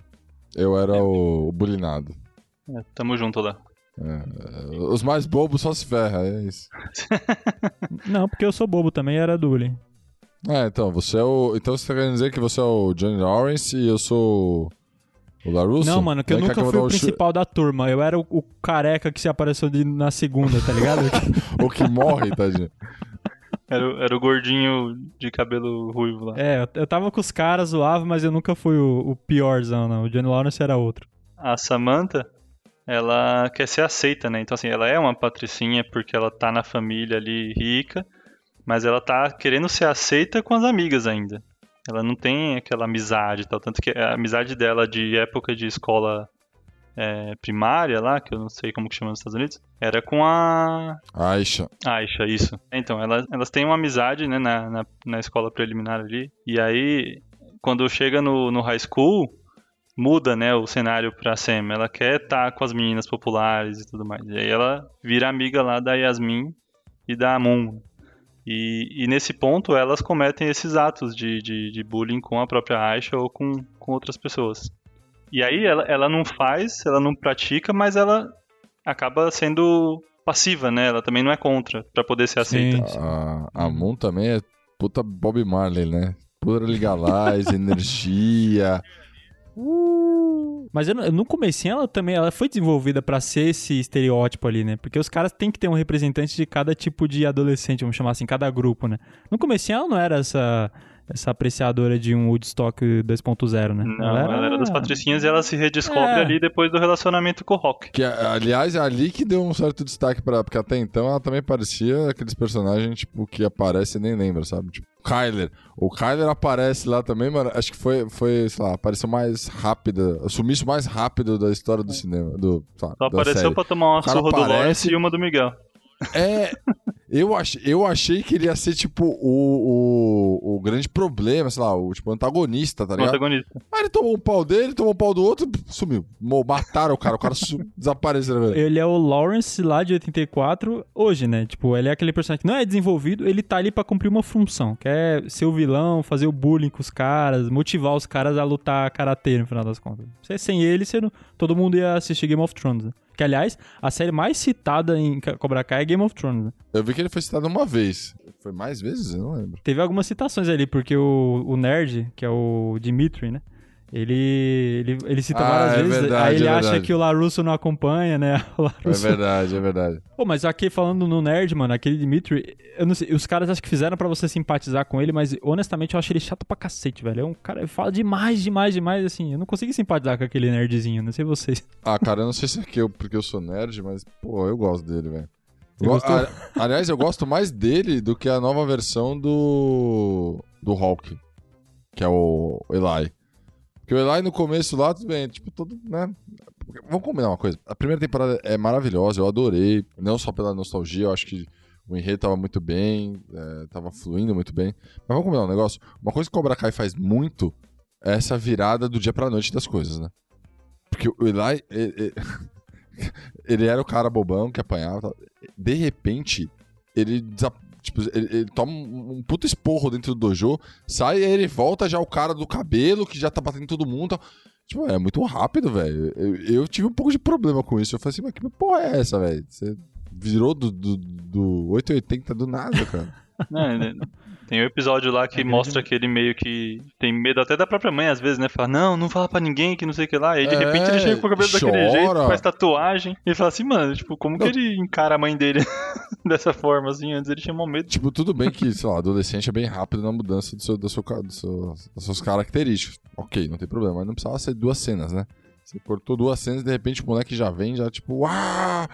Eu era o, o bullyingado. É, tamo junto lá. É, os mais bobos só se ferra, é isso. Não, porque eu sou bobo também era do bullying. É, então, você é o. Então você tá querendo dizer que você é o Johnny Lawrence e eu sou o Larusso? Não, mano, que eu nunca fui o principal da turma. Eu era o, o careca que se apareceu de, na segunda, tá ligado? o que morre, tadinho. Era, era o gordinho de cabelo ruivo lá. É, eu, eu tava com os caras, zoava, mas eu nunca fui o, o piorzão, não. O Johnny Lawrence era outro. A Samantha, ela quer ser aceita, né? Então, assim, ela é uma patricinha porque ela tá na família ali rica, mas ela tá querendo ser aceita com as amigas ainda. Ela não tem aquela amizade tal, tanto que a amizade dela de época de escola é, primária lá, que eu não sei como que chama nos Estados Unidos, era com a... Aisha. Aisha, isso. Então, elas, elas têm uma amizade, né, na, na, na escola preliminar ali, e aí, quando chega no, no high school, muda, né, o cenário pra Sam. Ela quer estar tá com as meninas populares e tudo mais. E aí ela vira amiga lá da Yasmin e da Moon. E, e nesse ponto elas cometem esses atos de, de, de, bullying com a própria Aisha ou com, com outras pessoas. E aí ela, ela não faz, ela não pratica, mas ela acaba sendo passiva, né? Ela também não é contra, para poder ser aceita. Sim. A, a Moon também é puta Bob Marley, né? Pura Ligalás, energia, Uh. Mas eu, no começo ela também ela foi desenvolvida para ser esse estereótipo ali, né? Porque os caras têm que ter um representante de cada tipo de adolescente, vamos chamar assim, cada grupo, né? No começo ela não era essa essa apreciadora de um Woodstock 2.0, né? Não, ela era... ela era das patricinhas e ela se redescobre é. ali depois do relacionamento com o Rock. Que, aliás, é ali que deu um certo destaque para porque até então ela também parecia aqueles personagens, tipo, que aparece e nem lembra, sabe? Tipo, Kyler. O Kyler aparece lá também, mano. Acho que foi, foi sei lá, apareceu mais rápida, o sumiço mais rápido da história do cinema. Do, Só apareceu série. pra tomar uma surra aparece... do Lawrence e uma do Miguel. É. Eu, ach, eu achei que ele ia ser, tipo, o, o, o grande problema, sei lá, o tipo, antagonista, tá ligado? Antagonista. Aí ele tomou um pau dele, tomou um pau do outro, sumiu. Mataram o cara, o cara desapareceu, velho. Ele é o Lawrence lá de 84, hoje, né? Tipo, ele é aquele personagem que não é desenvolvido, ele tá ali pra cumprir uma função, que é ser o vilão, fazer o bullying com os caras, motivar os caras a lutar karatê, no final das contas. Sem ele, você não... todo mundo ia assistir Game of Thrones, né? Que, aliás, a série mais citada em Cobra Kai é Game of Thrones. Né? Eu vi que ele foi citado uma vez. Foi mais vezes? Eu não lembro. Teve algumas citações ali, porque o, o nerd, que é o Dimitri, né? Ele, ele, ele cita Ah, várias é vezes, verdade, aí ele é acha que o Larusso não acompanha, né? É Larusso... verdade, é verdade. Pô, mas aqui falando no Nerd, mano, aquele Dimitri, eu não sei, os caras acho que fizeram pra você simpatizar com ele, mas honestamente eu acho ele chato pra cacete, velho. É um cara, ele fala demais, demais, demais, assim. Eu não consegui simpatizar com aquele nerdzinho, não sei vocês. Ah, cara, eu não sei se é que eu, porque eu sou nerd, mas, pô, eu gosto dele, velho. A- aliás, eu gosto mais dele do que a nova versão do. do Hulk, que é o Eli. Porque o Eli no começo lá, tudo bem, tipo, todo, né? Vamos combinar uma coisa. A primeira temporada é maravilhosa, eu adorei. Não só pela nostalgia, eu acho que o enredo tava muito bem, é, tava fluindo muito bem. Mas vamos combinar um negócio. Uma coisa que o Cobra Kai faz muito é essa virada do dia pra noite das coisas, né? Porque o Eli. Ele, ele- ele era o cara bobão que apanhava. De repente, ele, tipo, ele, ele toma um, um puta esporro dentro do dojo, sai e ele volta já o cara do cabelo, que já tá batendo todo mundo. tal. Tipo, é muito rápido, velho. Eu, eu tive um pouco de problema com isso. Eu falei assim, mas que porra é essa, velho? Você virou do, do, do 880 do nada, cara. Né, né, Tem um episódio lá que É mostra que ele meio que tem medo até da própria mãe, às vezes, né? Fala, não, não fala pra ninguém, que não sei o que lá. E aí, de É, repente, ele chega com o cabelo daquele chora. jeito, faz tatuagem. E fala assim, mano, tipo, como Não. que ele encara a mãe dele dessa forma, assim? Antes ele tinha mó medo. Tipo, tudo bem que, sei lá, adolescente é bem rápido na mudança do seu, do seu, do seu- das suas características. Ok, não tem problema, mas não precisava ser duas cenas, né? Você cortou duas cenas e de repente o moleque já vem, já tipo, ah,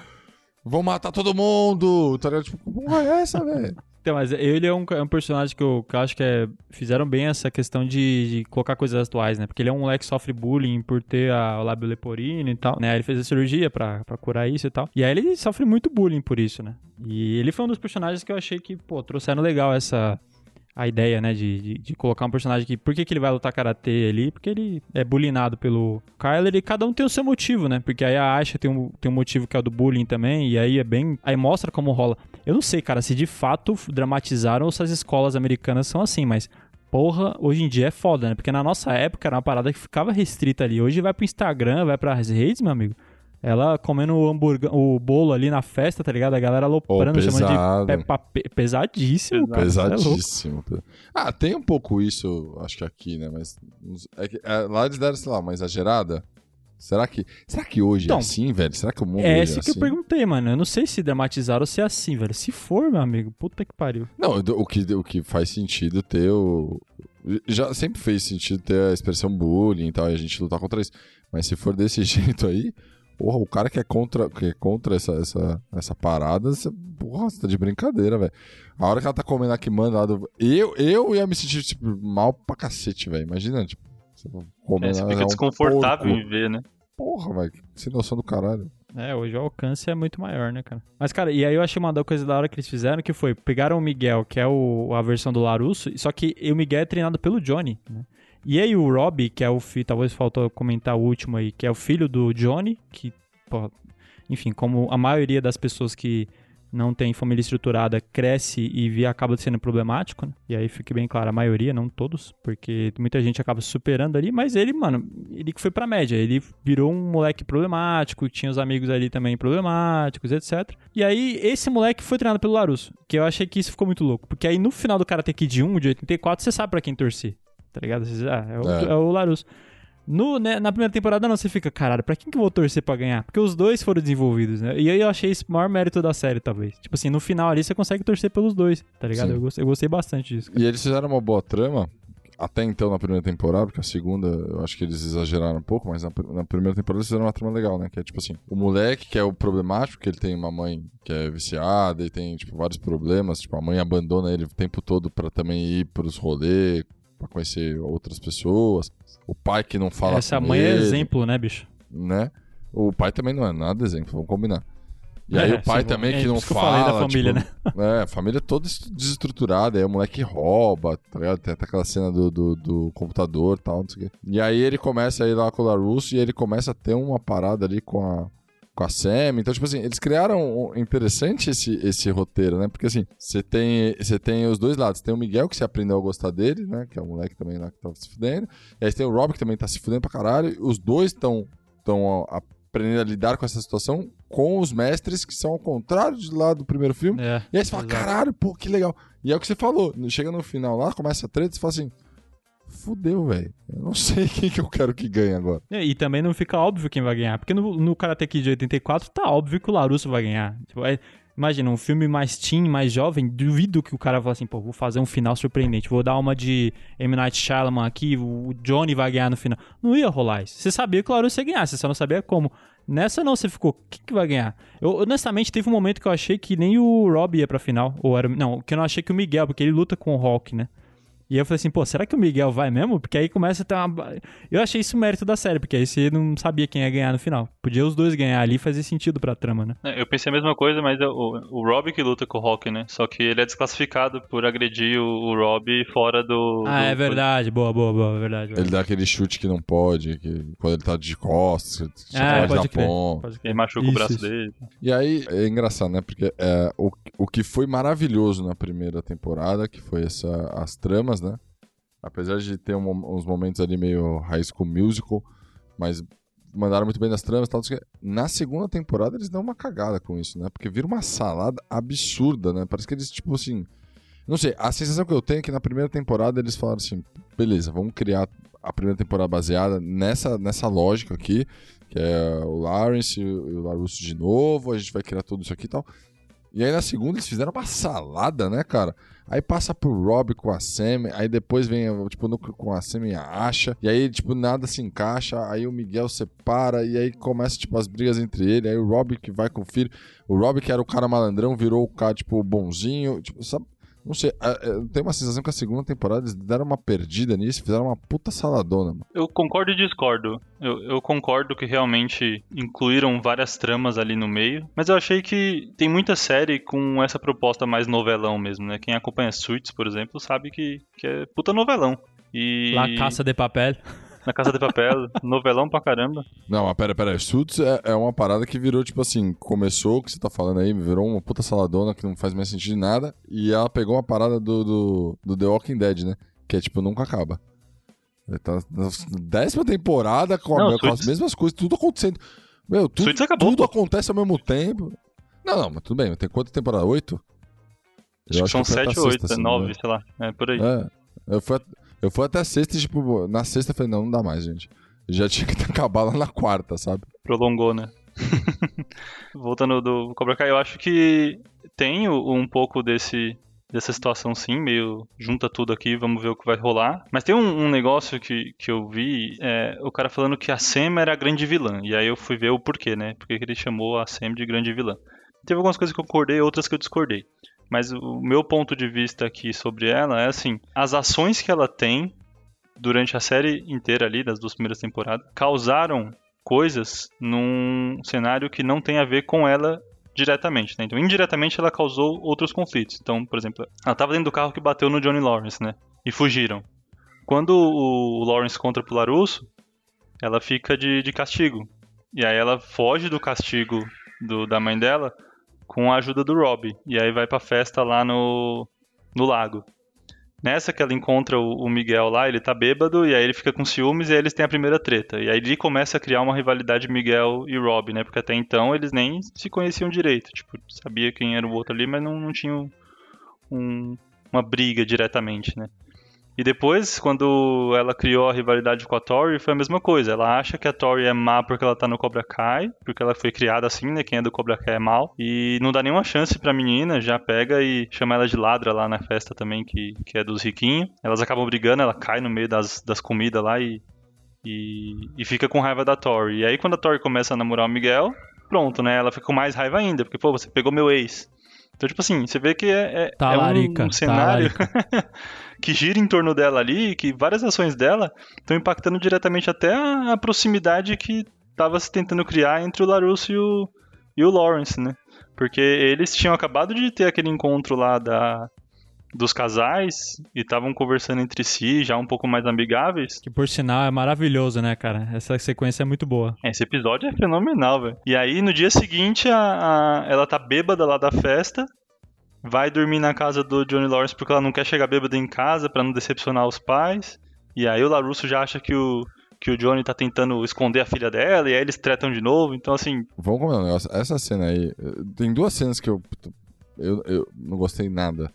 vou matar todo mundo! Tá ligado? Tipo, porra é essa, velho? Então, mas ele é um, é um personagem que eu, que eu acho que é, fizeram bem essa questão de, de colocar coisas atuais, né? Porque ele é um moleque que sofre bullying por ter a, o lábio leporino e tal, né? Ele fez a cirurgia pra, pra curar isso e tal. E aí ele sofre muito bullying por isso, né? E ele foi um dos personagens que eu achei que, pô, trouxeram legal essa... A ideia, né, de, de, de colocar um personagem que... Por que, que ele vai lutar karatê ali? Porque ele é bullyingado pelo Kyler e cada um tem o seu motivo, né? Porque aí a Aisha tem um, tem um motivo que é o do bullying também, e aí é bem... Aí mostra como rola. Eu não sei, cara, se de fato dramatizaram ou se as escolas americanas são assim, mas porra, hoje em dia é foda, né? Porque na nossa época era uma parada que ficava restrita ali. Hoje vai pro Instagram, vai pras redes, meu amigo. Ela comendo o hambúrguer, o bolo ali na festa, tá ligado? A galera aloprando, chamando pesado. de Peppa Pe- pesadíssimo, cara. É. Pesadíssimo. ah, tem um pouco isso, acho que aqui, né? Mas é que, é, lá eles deram, sei lá, uma exagerada. Será que, será que hoje Então, é assim, velho? Será que o mundo É hoje esse é que assim? eu perguntei, mano. Eu não sei se dramatizaram ou se é assim, velho. Se for, meu amigo, puta que pariu. Não, o que, o que faz sentido ter o. Já sempre fez sentido ter a expressão bullying e tal, e a gente lutar contra isso. Mas se for desse jeito aí, porra, o cara que é contra, que é contra essa, essa, essa parada, você, porra, você tá de brincadeira, velho. A hora que ela tá comendo aqui, mano, lá do... eu, eu ia me sentir, tipo, mal pra cacete, velho. Imagina, tipo, você comendo É, você fica é um desconfortável porco. em ver, né? Porra, velho, sem noção do caralho. É, hoje o alcance é muito maior, né, cara? Mas, cara, e aí eu achei uma coisa da hora que eles fizeram, que foi, pegaram o Miguel, que é o, a versão do Larusso, só que o Miguel é treinado pelo Johnny, né? E aí o Robbie, que é o filho, talvez faltou comentar o último aí, que é o filho do Johnny, que, pô, enfim, como a maioria das pessoas que não tem família estruturada cresce e via, acaba sendo problemático, né? E aí fica bem claro, a maioria, não todos, porque muita gente acaba se superando ali, mas ele, mano, ele que foi pra média, ele virou um moleque problemático, tinha os amigos ali também problemáticos, etc. E aí esse moleque foi treinado pelo Larusso, que eu achei que isso ficou muito louco, porque aí no final do Karate Kid 1 de 84, você sabe pra quem torcer, tá ligado? Você, ah, é, o, É. é o Larusso. No, né, na primeira temporada, não, você fica, caralho, pra quem que eu vou torcer pra ganhar? Porque os dois foram desenvolvidos, né? E aí eu achei esse o maior mérito da série, talvez. Tipo assim, no final ali você consegue torcer pelos dois, tá ligado? Sim. Eu gostei, eu gostei bastante disso. E eles fizeram uma boa trama, até então na primeira temporada, porque a segunda eu acho que eles exageraram um pouco, mas na, na primeira temporada eles fizeram uma trama legal, né? Que é tipo assim, o moleque que é o problemático, que ele tem uma mãe que é viciada e tem, tipo, vários problemas, tipo, a mãe abandona ele o tempo todo pra também ir pros rolês, pra conhecer outras pessoas. O pai que não fala Essa mãe é ele, exemplo, né, bicho? né? O pai também não é nada exemplo, vamos combinar. E aí É, o pai sim, também é que não que eu fala, falei da família, tipo, É, a família toda est- desestruturada, aí o moleque rouba, tá ligado? Tem até aquela cena do, do, do computador e tal, não sei o quê. E aí ele começa a ir lá com o Larusso e ele começa a ter uma parada ali com a, com a Sam. Então, tipo assim, eles criaram interessante esse, esse roteiro, né? Porque assim, você tem, você tem os dois lados. Tem o Miguel que se aprendeu a gostar dele, né? Que é o moleque também lá que tava se fudendo. E aí tem o Rob que também tá se fudendo pra caralho. Os dois estão tão aprendendo a lidar com essa situação com os mestres que são ao contrário de lá do primeiro filme. É. E aí você fala, caralho, pô, que legal. E é o que você falou. Chega no final lá, começa a treta, você fala assim. Fudeu, velho. Eu não sei quem que eu quero que ganhe agora. É, E também não fica óbvio quem vai ganhar. Porque no, no Karate Kid de 84 tá óbvio que o Larusso vai ganhar. Tipo, é- imagina, um filme mais teen, mais jovem, duvido que o cara fale assim, pô, vou fazer um final surpreendente. Vou dar uma de M. Night Shyamalan aqui, o Johnny vai ganhar no final. Não ia rolar isso. Você sabia que o Larusso ia ganhar, você só não sabia como. Nessa não, você ficou, quem que vai ganhar? Eu, honestamente, teve um momento que eu achei que nem o Rob ia pra final. Ou era, não, que eu não achei que o Miguel, porque ele luta com o Hulk, né? E eu falei assim, pô, será que o Miguel vai mesmo? Porque aí começa a ter uma. Eu achei isso mérito da série, porque aí você não sabia quem ia ganhar no final. Podia os dois ganhar ali e fazer sentido pra trama, né? É, Eu pensei a mesma coisa, mas é o, o Rob que luta com o Rock, né? Só que ele é desclassificado por agredir o, o Rob fora do. Ah, do- é verdade. Boa, boa, boa, é verdade. Ele dá aquele chute que não pode, que quando ele tá de costas, que Ah, pode crer. ponta. Pode crer. Ele machuca o Isso, braço isso. dele. E aí é engraçado, né? Porque é, o, o que foi maravilhoso na primeira temporada, que foi essa, as tramas, né? Apesar de ter um- uns momentos ali meio high school musical, mas mandaram muito bem nas tramas tal. Na segunda temporada eles dão uma cagada com isso, né? Porque vira uma salada absurda, né? Parece que eles, tipo assim. Não sei, a sensação que eu tenho é que na primeira temporada eles falaram assim: beleza, vamos criar a primeira temporada baseada nessa, nessa lógica aqui, que é o Lawrence o e o Larusso de novo, a gente vai criar tudo isso aqui e tal. E aí na segunda eles fizeram uma salada, né, cara? Aí passa pro Rob com a Sam, aí depois vem tipo, o núcleo com a Sam e a Asha, e aí, tipo, nada se encaixa, aí o Miguel separa, e aí começa, tipo, as brigas entre ele, aí o Rob que vai com o filho, o Rob que era o cara malandrão, virou o cara, tipo, bonzinho, tipo, sabe? Não sei, é, eu tenho uma sensação que a segunda temporada eles deram uma perdida nisso e fizeram uma puta saladona, mano. Eu concordo e discordo. Eu, eu concordo que realmente incluíram várias tramas ali no meio, mas eu achei que tem muita série com essa proposta mais novelão mesmo, né? Quem acompanha Suits, por exemplo, sabe que, que é puta novelão. E La Caça de Papel. Na Casa de Papel, novelão pra caramba. Não, mas pera, pera. Suits é, é uma parada que virou, tipo assim, começou o que você tá falando aí, virou uma puta saladona que não faz mais sentido de nada. E ela pegou uma parada do, do, do The Walking Dead, né? Que é tipo, nunca acaba. Ele tá na décima temporada com, a- Não, com as mesmas coisas, tudo acontecendo. Meu, acabou, tudo pô. acontece ao mesmo tempo. Não, não, mas tudo bem, tem quanta temporada? Oito? Acho Eu que são a sete ou oito, nove, sei lá. É por aí. É. Eu fui, eu fui até sexta e, tipo, na sexta eu falei, não, não dá mais, gente. Já tinha que acabar lá na quarta, sabe? prolongou, né? Voltando do Cobra Kai, eu acho que tem um pouco desse dessa situação sim, meio junta tudo aqui, vamos ver o que vai rolar. Mas tem um, um negócio que, que eu vi, é, o cara falando que a Sam era a grande vilã, e aí eu fui ver o porquê, né? Porque que ele chamou a Sam de grande vilã. Teve algumas coisas que eu concordei, outras que eu discordei. Mas o meu ponto de vista aqui sobre ela é assim, as ações que ela tem durante a série inteira ali, das duas primeiras temporadas, causaram coisas num cenário que não tem a ver com ela diretamente, né? Então, indiretamente ela causou outros conflitos. Então, por exemplo, ela estava dentro do carro que bateu no Johnny Lawrence, né? E fugiram. Quando o Lawrence contra pro Larusso, ela fica de, de castigo. E aí ela foge do castigo do- da mãe dela com a ajuda do Rob. E aí vai pra festa lá no, no lago. Nessa que ela encontra o, Miguel lá, ele tá bêbado, e aí ele fica com ciúmes, e aí eles têm a primeira treta. E aí ele começa a criar uma rivalidade Miguel e Rob, né? Porque até então eles nem se conheciam direito. Tipo, sabia quem era o outro ali, mas não, não tinham um- uma briga diretamente, né? E depois, quando ela criou a rivalidade com a Tori, foi a mesma coisa. Ela acha que a Tori é má porque ela tá no Cobra Kai, porque ela foi criada assim, né? Quem é do Cobra Kai é mal. E não dá nenhuma chance pra menina, já pega e chama ela de ladra lá na festa também, que, que é dos riquinhos. Elas acabam brigando, ela cai no meio das, das comidas lá e, e, e fica com raiva da Tori. E aí, quando a Tori começa a namorar o Miguel, pronto, né? Ela fica com mais raiva ainda, porque, pô, você pegou meu ex. Então, tipo assim, você vê que é, é, Tá é um- um, cenário. que gira em torno dela ali, que várias ações dela estão impactando diretamente até a, a proximidade que estava se tentando criar entre o Larusso e o, e o Lawrence, né? Porque eles tinham acabado de ter aquele encontro lá da, dos casais e estavam conversando entre si, já um pouco mais amigáveis. Que por sinal é maravilhoso, né, cara? Essa sequência é muito boa. Esse episódio é fenomenal, velho. E aí, no dia seguinte, a, a- ela tá bêbada lá da festa, vai dormir na casa do Johnny Lawrence porque ela não quer chegar bêbada em casa pra não decepcionar os pais. E aí o LaRusso já acha que o, que o Johnny tá tentando esconder a filha dela, e aí eles tretam de novo. Então, assim, Vamos combinar um negócio. Essa cena aí. eh, Tem duas cenas que eu. Eu, eu não gostei nada.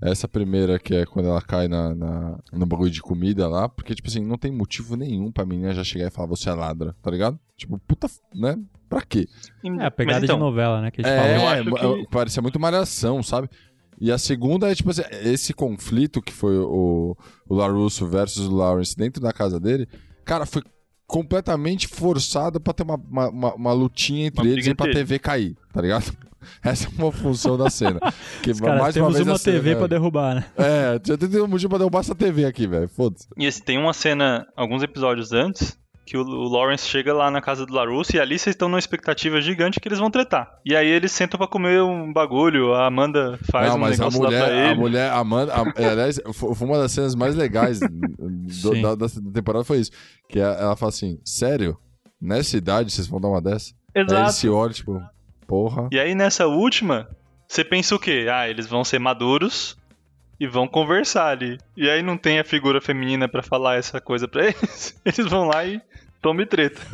Essa primeira, que é quando ela cai na, na, no bagulho de comida lá, porque, tipo assim, não tem motivo nenhum pra menina já chegar e falar, você é ladra, tá ligado? Tipo, puta, né? Pra quê? É, a pegada então, de novela, né? Que a gente É, acho que- parecia muito malhação, sabe? E a segunda é, tipo assim, esse conflito que foi o, o LaRusso versus o Lawrence dentro da casa dele, cara, foi completamente forçado pra ter uma, uma, uma- uma lutinha entre Uma eles e pra TV cair, tá ligado? Essa é uma função da cena. Que Os caras, mais temos uma, a cena- TV pra derrubar, né? É, já tem um motivo pra derrubar essa TV aqui, velho. Foda-se. E esse, tem uma cena, alguns episódios antes, que o, o Lawrence chega lá na casa do LaRusso e ali vocês estão numa expectativa gigante que eles vão tretar. E aí eles sentam pra comer um bagulho, a Amanda faz Não, um mas a negócio lá pra mulher, a ele. mulher, a Amanda, a- é, aliás, fo- foi uma das cenas mais legais do- da, da temporada foi isso. Que ela ela fala assim, sério? Nessa idade vocês vão dar uma dessa? Aí eles Exato. se olham, tipo, porra. E aí nessa última, você pensa o quê? Ah, eles vão ser maduros e vão conversar ali. E aí não tem a figura feminina pra falar essa coisa pra eles. Eles vão lá e tome treta.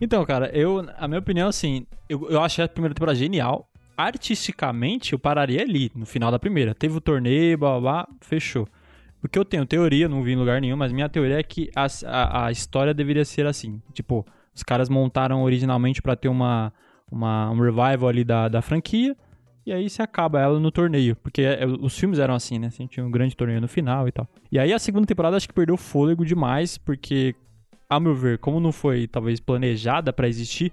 Então, cara, eu, a minha opinião, assim, eu, eu achei a primeira temporada genial. Artisticamente, eu pararia ali, no final da primeira. Teve o torneio, blá blá, blá fechou. Porque eu tenho teoria, não vi em lugar nenhum, mas minha teoria é que a, a, a história deveria ser assim. Tipo, os caras montaram originalmente pra ter uma, uma, um revival ali da, da franquia. E aí se acaba ela no torneio. Porque é, os filmes eram assim, né? Assim, tinha um grande torneio no final e tal. E aí a segunda temporada acho que perdeu fôlego demais, porque, a meu ver, como não foi talvez planejada pra existir,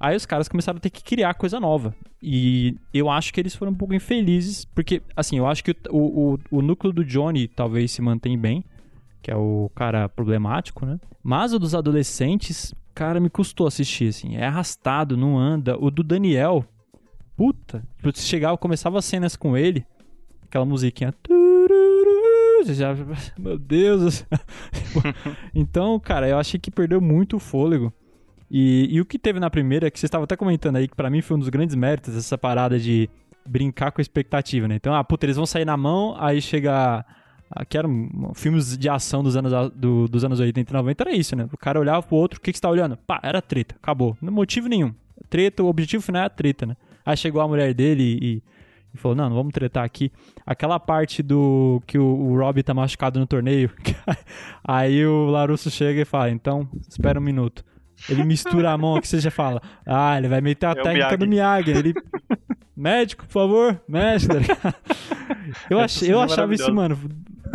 aí os caras começaram a ter que criar coisa nova. E eu acho que eles foram um pouco infelizes, porque, assim, eu acho que o, o, o núcleo do Johnny talvez se mantém bem, que é o cara problemático, né? Mas o dos adolescentes, cara, me custou assistir, assim. É arrastado, não anda. O do Daniel, puta. Tipo, se chegava, começava as cenas com ele, aquela musiquinha. Já, meu Deus. Então, cara, eu achei que perdeu muito o fôlego. E, e o que teve na primeira, que você estava até comentando aí, que pra mim foi um dos grandes méritos, essa parada de brincar com a expectativa, né? Então, ah, puta, eles vão sair na mão, aí chega. Que eram filmes de ação dos anos, do- dos anos 80 e 90, era isso, né? O cara olhava pro outro, o que, que você tá olhando? Pá, era treta, acabou. Não motivo nenhum. Treta, o objetivo final é a treta, né? Aí chegou a mulher dele e, e falou: Não, não vamos tretar aqui. Aquela parte do que o, o Rob tá machucado no torneio. aí o Larusso chega e fala: Então, espera um minuto. Ele mistura a mão aqui, você já fala: Ah, ele vai meter a É técnica do Miyagi. Ele. Médico, por favor, médico. ligado? Eu, ach, eu é achava isso, mano,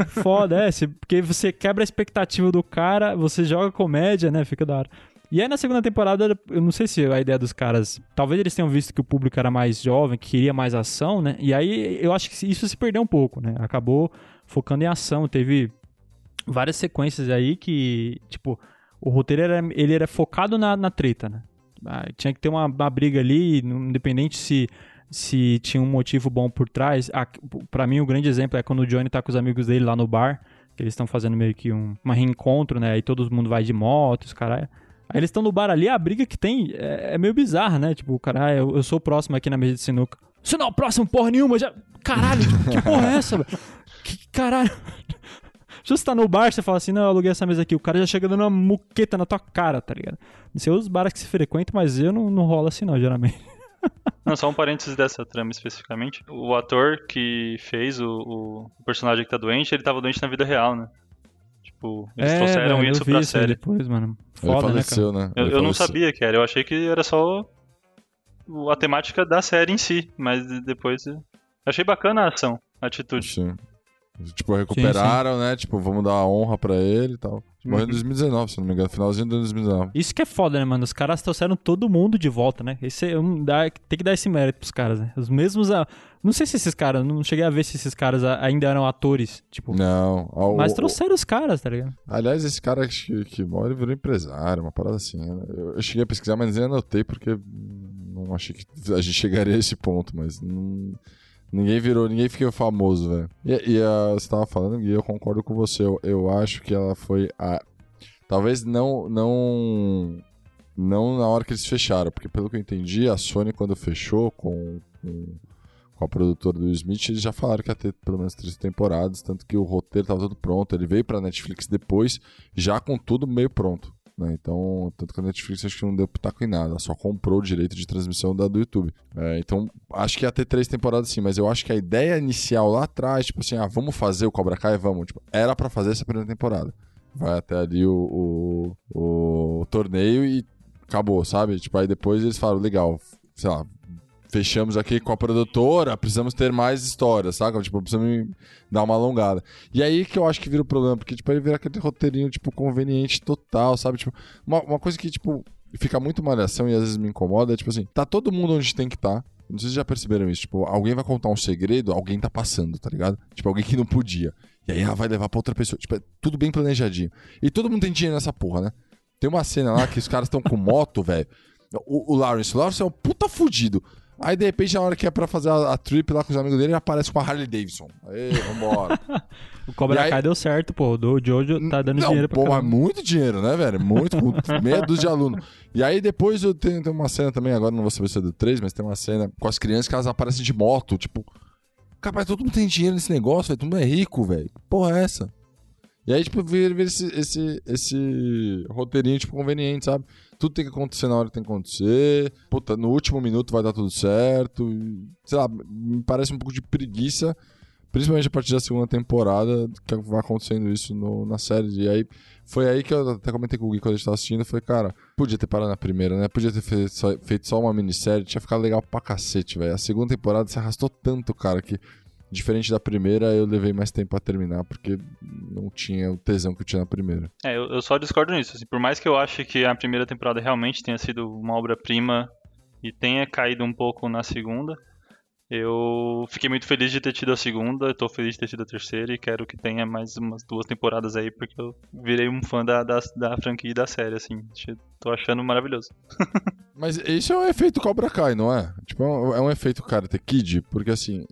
foda, é, porque você quebra a expectativa do cara, você joga comédia, né? Fica da hora. E aí na segunda temporada, eu não sei se a ideia dos caras. Talvez eles tenham visto que o público era mais jovem, que queria mais ação, né? E aí eu acho que isso se perdeu um pouco, né? Acabou focando em ação. Teve várias sequências aí que, tipo, o roteiro era, ele era focado na, na treta, né? Ah, tinha que ter uma, uma briga ali, independente se, se tinha um motivo bom por trás. Pra mim, o grande exemplo é quando o Johnny tá com os amigos dele lá no bar, que eles estão fazendo meio que um uma reencontro, né? Aí todo mundo vai de moto, os caras. Aí eles estão no bar ali, a briga que tem é, é meio bizarra, né? Tipo, cara, ah, eu, eu sou o próximo aqui na mesa de sinuca. Você não é o próximo, porra nenhuma, já. Caralho, que porra é essa, velho? Que caralho. Justo tá no bar, você fala assim, não, eu aluguei essa mesa aqui. O cara já chega dando uma muqueta na tua cara, tá ligado? Não sei os bares que se frequentam, mas eu não, não rola assim não, geralmente. Não, só um parênteses dessa trama especificamente. O ator que fez o, o personagem que tá doente, ele tava doente na vida real, né? Tipo, eles trouxeram É, velho, isso eu vi pra isso série. depois, mano. Ele Foda, né, cara? faleceu, né? Eu, Ele eu não sabia que era, eu achei que era só a temática da série em si, mas depois. eu Achei bacana a ação, a atitude. Sim. Tipo, recuperaram, né? Tipo, vamos dar a honra pra ele e tal. Morreu em Uhum. 2019, se não me engano. Finalzinho de 2019. Isso que é foda, né, mano? Os caras trouxeram todo mundo de volta, né? Esse é um, dá, tem que dar esse mérito pros caras, né? Os mesmos. ah, não sei se esses caras, não cheguei a ver se esses caras ah, ainda eram atores, tipo. Não. a- Mas o- trouxeram os caras, tá ligado? Aliás, esse cara que, que morre virou empresário, uma parada assim. né? Eu, eu cheguei a pesquisar, mas nem anotei porque não achei que a gente chegaria a esse ponto, mas não- ninguém virou, ninguém ficou famoso, velho. E, e a- você tava falando, Gui, eu concordo com você. Eu, eu acho que ela foi a. Talvez não, não. Não na hora que eles fecharam, porque pelo que eu entendi, a Sony, quando fechou com, com, com a produtora do Smith, eles já falaram que ia ter pelo menos três temporadas, tanto que o roteiro tava todo pronto. Ele veio pra Netflix depois, já com tudo meio pronto. Né? Então, tanto que a Netflix acho que não deu pitaco em nada, só comprou o direito de transmissão da do YouTube. É, então, acho que ia ter três temporadas sim, mas eu acho que a ideia inicial lá atrás, tipo assim, ah, vamos fazer o Cobra Kai, vamos. Tipo, era para fazer essa primeira temporada. Vai até ali o, o, o torneio e acabou, sabe? Tipo, aí depois eles falaram, legal, sei lá, fechamos aqui com a produtora, precisamos ter mais histórias, saca? Tipo, precisamos dar uma alongada. E aí que eu acho que vira o problema, porque, tipo, aí vira aquele roteirinho, tipo, conveniente total, sabe? Tipo, uma, uma coisa que, tipo, fica muito malhação e às vezes me incomoda é, tipo assim, tá todo mundo onde tem que estar. Tá. Não sei se já perceberam isso. Tipo, alguém vai contar um segredo, alguém tá passando, tá ligado? Tipo, alguém que não podia. E aí ela vai levar pra outra pessoa. Tipo, é tudo bem planejadinho. E todo mundo tem dinheiro nessa porra, né? Tem uma cena lá que os caras estão com moto, velho. O, o Lawrence, o Lawrence é um puta fudido. Aí, de repente, na hora que é pra fazer a, a trip lá com os amigos dele, ele aparece com a Harley Davidson. Aí, vambora. o Cobra aí... Kai deu certo, pô. O Jojo tá dando não, dinheiro pra pô, mas muito dinheiro, né, velho? Muito, com meia dúzia de aluno. E aí, depois, eu tenho, tenho uma cena também, agora não vou saber se é do 3, mas tem uma cena com as crianças que elas aparecem de moto, tipo... Capaz, todo mundo tem dinheiro nesse negócio, velho. Todo mundo é rico, velho. Porra é essa? E aí, tipo, vira, vira esse, esse, esse roteirinho, tipo, conveniente, sabe? Tudo tem que acontecer na hora que tem que acontecer. Puta, no último minuto vai dar tudo certo. Sei lá, me parece um pouco de preguiça, principalmente a partir da segunda temporada, que vai acontecendo isso no, na série. E aí, foi aí que eu até comentei com o Gui quando a gente tava assistindo. Foi, cara, podia ter parado na primeira, né? Podia ter feito só, feito só uma minissérie, tinha ficado legal pra cacete, velho. A segunda temporada se arrastou tanto, cara, que Diferente da primeira, eu levei mais tempo a terminar, porque não tinha o tesão que eu tinha na primeira. É, eu, eu só discordo nisso. Assim, por mais que eu ache que a primeira temporada realmente tenha sido uma obra-prima e tenha caído um pouco na segunda, eu fiquei muito feliz de ter tido a segunda, estou feliz de ter tido a terceira e quero que tenha mais umas duas temporadas aí, porque eu virei um fã da, da, da franquia e da série, assim. Tô achando maravilhoso. Mas isso é um efeito Cobra Kai, não é? Tipo, é um efeito Karate Kid, porque assim,